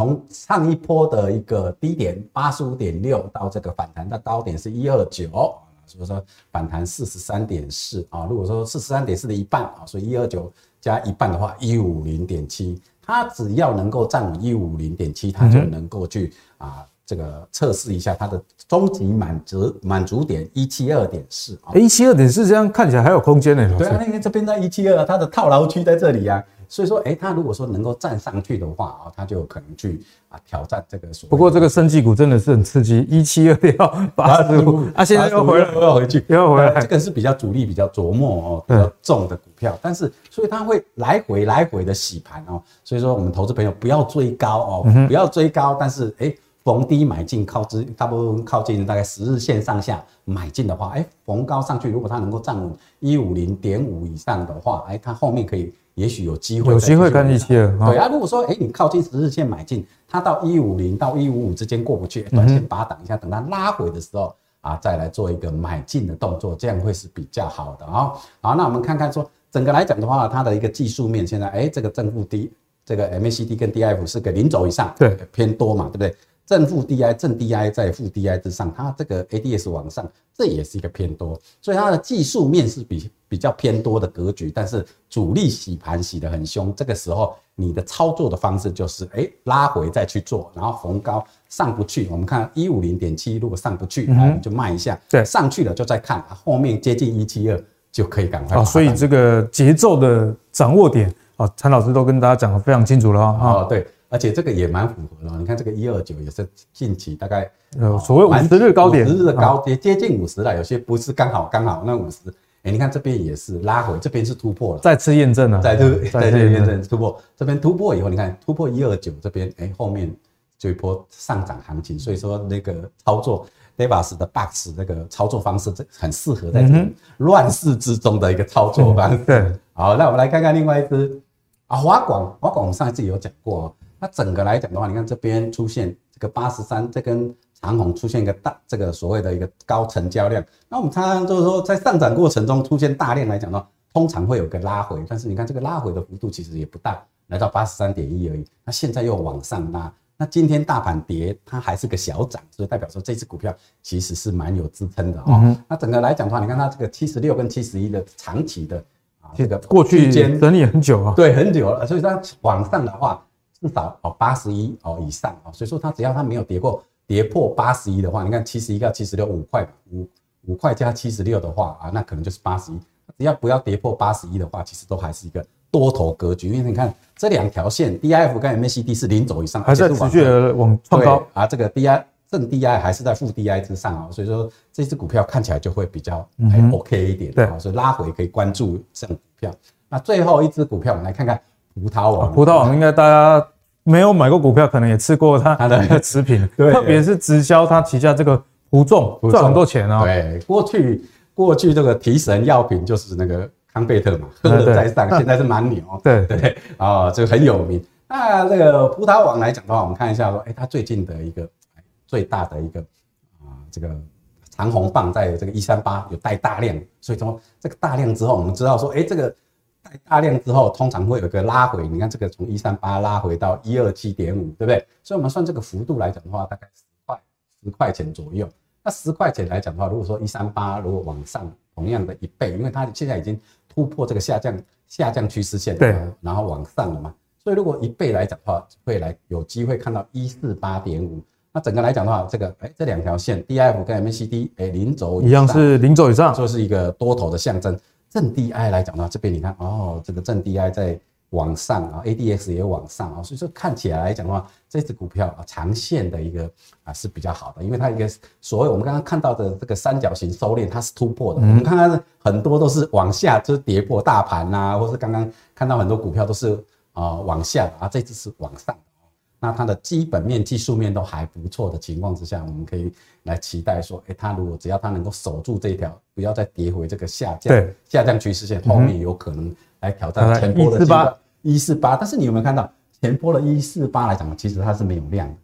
从上一波的一个低点八十五点六到这个反弹的高点是一二九，所以说反弹四十三点四啊。如果说四十三点四的一半啊，所以一二九加一半的话一五零点七，它只要能够站稳一五零点七，它就能够去啊。这个测试一下它的终极满足满足点一七二点四啊，一七二点四这样看起来还有空间呢。对啊，因为这边在一七二，它的套牢区在这里啊，所以说，哎，它如果说能够站上去的话啊，它就有可能去啊挑战这个。不过这个生技股真的是很刺激，一七二要八十五啊，现在又回来，又要回去，又要回来。这个是比较主力、比较琢磨哦、比较重的股票，但是所以它会来回来回的洗盘哦，所以说我们投资朋友不要追高哦，不要追高，但是哎。逢低买进，靠之大部分靠近大概十日线上下买进的话，哎，逢高上去，如果它能够站稳一五零点五以上的话，哎，它后面可以也许有机会，有机会跟一起了。对啊，如果说哎，你靠近十日线买进，它到一五零到一五五之间过不去，短线把它挡一下，等它拉回的时候啊，再来做一个买进的动作，这样会是比较好的啊。好，那我们看看说整个来讲的话，它的一个技术面现在，哎，这个正负低，这个 MACD 跟 DIF 是个零轴以上，对，偏多嘛，对不对？正负 DI 正 DI 在负 DI 之上，它这个 ADS 往上，这也是一个偏多，所以它的技术面是比比较偏多的格局，但是主力洗盘洗得很凶，这个时候你的操作的方式就是，哎，拉回再去做，然后逢高上不去，我们看一五零点七，如果上不去，那你就卖一下，对，上去了就再看，后面接近一七二就可以赶快。所以这个节奏的掌握点啊，陈老师都跟大家讲的非常清楚了啊，对。而且这个也蛮符合的，你看这个一二九也是近期大概呃所谓五十日高点，五十日的高点接近五十了，有些不是刚好刚好那五十，哎，你看这边也是拉回，这边是突破了，再次验证了，再次再次验证。突破，这边突破。以后，你看突破一二九这边，哎，后面就一波上涨行情，所以说那个操作 Davis 的 box 那个操作方式，这很适合在这种乱世之中的一个操作方式。对，好，那我们来看看另外一只啊，华广，华广我们上一次有讲过。那整个来讲的话，你看这边出现这个八十三，这根长红出现一个大这个所谓的一个高成交量。那我们常常就是说，在上涨过程中出现大量来讲呢，通常会有个拉回，但是你看这个拉回的幅度其实也不大，来到八十三点一而已。那现在又往上拉，那今天大盘跌，它还是个小涨，所以代表说这支股票其实是蛮有支撑的哦。那整个来讲的话，你看它这个七十六跟七十一的长期的啊，这个过去间整理很久啊，对，很久了，所以它往上的话。至少哦八十一哦以上哦，所以说它只要它没有跌过跌破八十一的话，你看七十一到七十六五块五五块加七十六的话啊，那可能就是八十一。只要不要跌破八十一的话，其实都还是一个多头格局。因为你看这两条线，DIF 跟 MACD 是零轴以上，还在持续的往创高啊。这个 DI 正 DI 还是在负 DI 之上啊，所以说这只股票看起来就会比较还 OK 一点。对，所以拉回可以关注这种股票。那最后一支股票，我们来看看。葡萄王，葡萄王应该大家没有买过股票，可能也吃过它 的食品，特别是直销它旗下这个葡众赚很多钱哦。对，过去过去这个提神药品就是那个康贝特嘛，喝了再上，现在是蛮牛。对对啊，这个很有名。那这个葡萄王来讲的话，我们看一下说，哎，它最近的一个最大的一个啊，这个长虹棒在这个一三八有带大量，所以说这个大量之后，我们知道说，哎，这个。大量之后，通常会有一个拉回。你看这个从一三八拉回到一二七点五，对不对？所以我们算这个幅度来讲的话，大概十块十块钱左右。那十块钱来讲的话，如果说一三八如果往上同样的一倍，因为它现在已经突破这个下降下降趋势线，对，然后往上了嘛。所以如果一倍来讲的话，会来有机会看到一四八点五。那整个来讲的话，这个哎、欸、这两条线 DIF 跟 MACD 哎零轴一样是零轴以上，就是一个多头的象征。正 DI 来讲的话，这边你看哦，这个正 DI 在往上啊，ADX 也往上啊，所以说看起来来讲的话，这只股票啊，长线的一个啊是比较好的，因为它一个所谓我们刚刚看到的这个三角形收敛，它是突破的。我们看看很多都是往下，就是跌破大盘呐，或是刚刚看到很多股票都是啊往下啊，这只是往上。那它的基本面、技术面都还不错的情况之下，我们可以来期待说，哎，它如果只要它能够守住这条，不要再跌回这个下降下降趋势线，后面有可能来挑战前波的一四八。但是你有没有看到前波的一四八来讲，其实它是没有量的，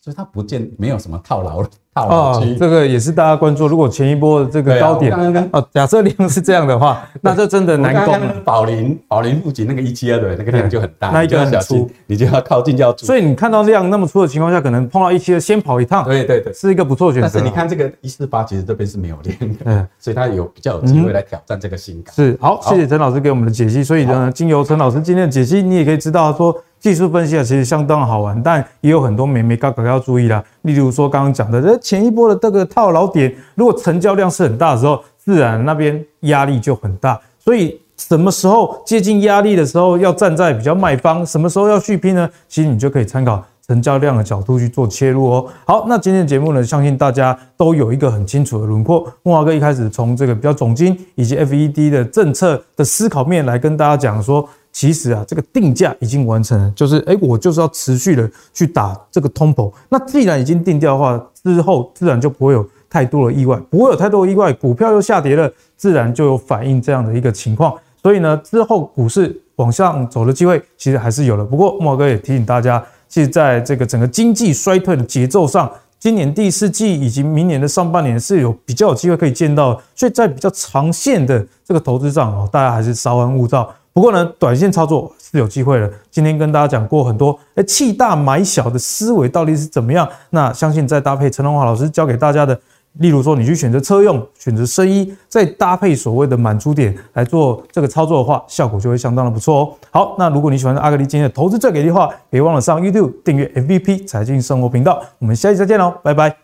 所以它不见没有什么套牢了。哦，这个也是大家关注。如果前一波的这个高点，哦，假设量是这样的话，那这真的难攻。宝林，宝林附近那个一七二的那个量就很大，那一个很粗，你就要靠近就要。所以你看到量那么粗的情况下，可能碰到一七二先跑一趟，对对对，是一个不错的选择。但是你看这个一四八，其实这边是没有量的，嗯，所以它有比较有机会来挑战这个新高。是，好，谢谢陈老师给我们的解析。所以呢，经由陈老师今天的解析，你也可以知道说。技术分析啊，其实相当好玩，但也有很多美眉角角要注意啦。例如说刚刚讲的，这前一波的这个套牢点，如果成交量是很大的时候，自然那边压力就很大。所以什么时候接近压力的时候，要站在比较卖方，什么时候要续拼呢？其实你就可以参考。成交量的角度去做切入哦。好，那今天的节目呢，相信大家都有一个很清楚的轮廓。慕驊哥一开始从这个比较总经以及 FED 的政策的思考面来跟大家讲说，其实啊，这个定价已经完成了，就是诶、我就是要持续的去打这个通膨。那既然已经定掉的话，之后自然就不会有太多的意外，不会有太多的意外，股票又下跌了，自然就有反映这样的一个情况。所以呢，之后股市往上走的机会其实还是有的。不过慕驊哥也提醒大家。其实在这个整个经济衰退的节奏上，今年第四季以及明年的上半年是有比较有机会可以见到，所以在比较长线的这个投资上哦，大家还是稍安勿躁。不过呢，短线操作是有机会的。今天跟大家讲过很多，哎，弃大买小的思维到底是怎么样？那相信再搭配陈荣华老师教给大家的。例如说，你去选择车用，选择生医，再搭配所谓的满足点来做这个操作的话，效果就会相当的不错哦。好，那如果你喜欢阿格力今天的投资最给力的话，别忘了上 YouTube 订阅 MVP 财经生活频道。我们下期再见喽，拜拜。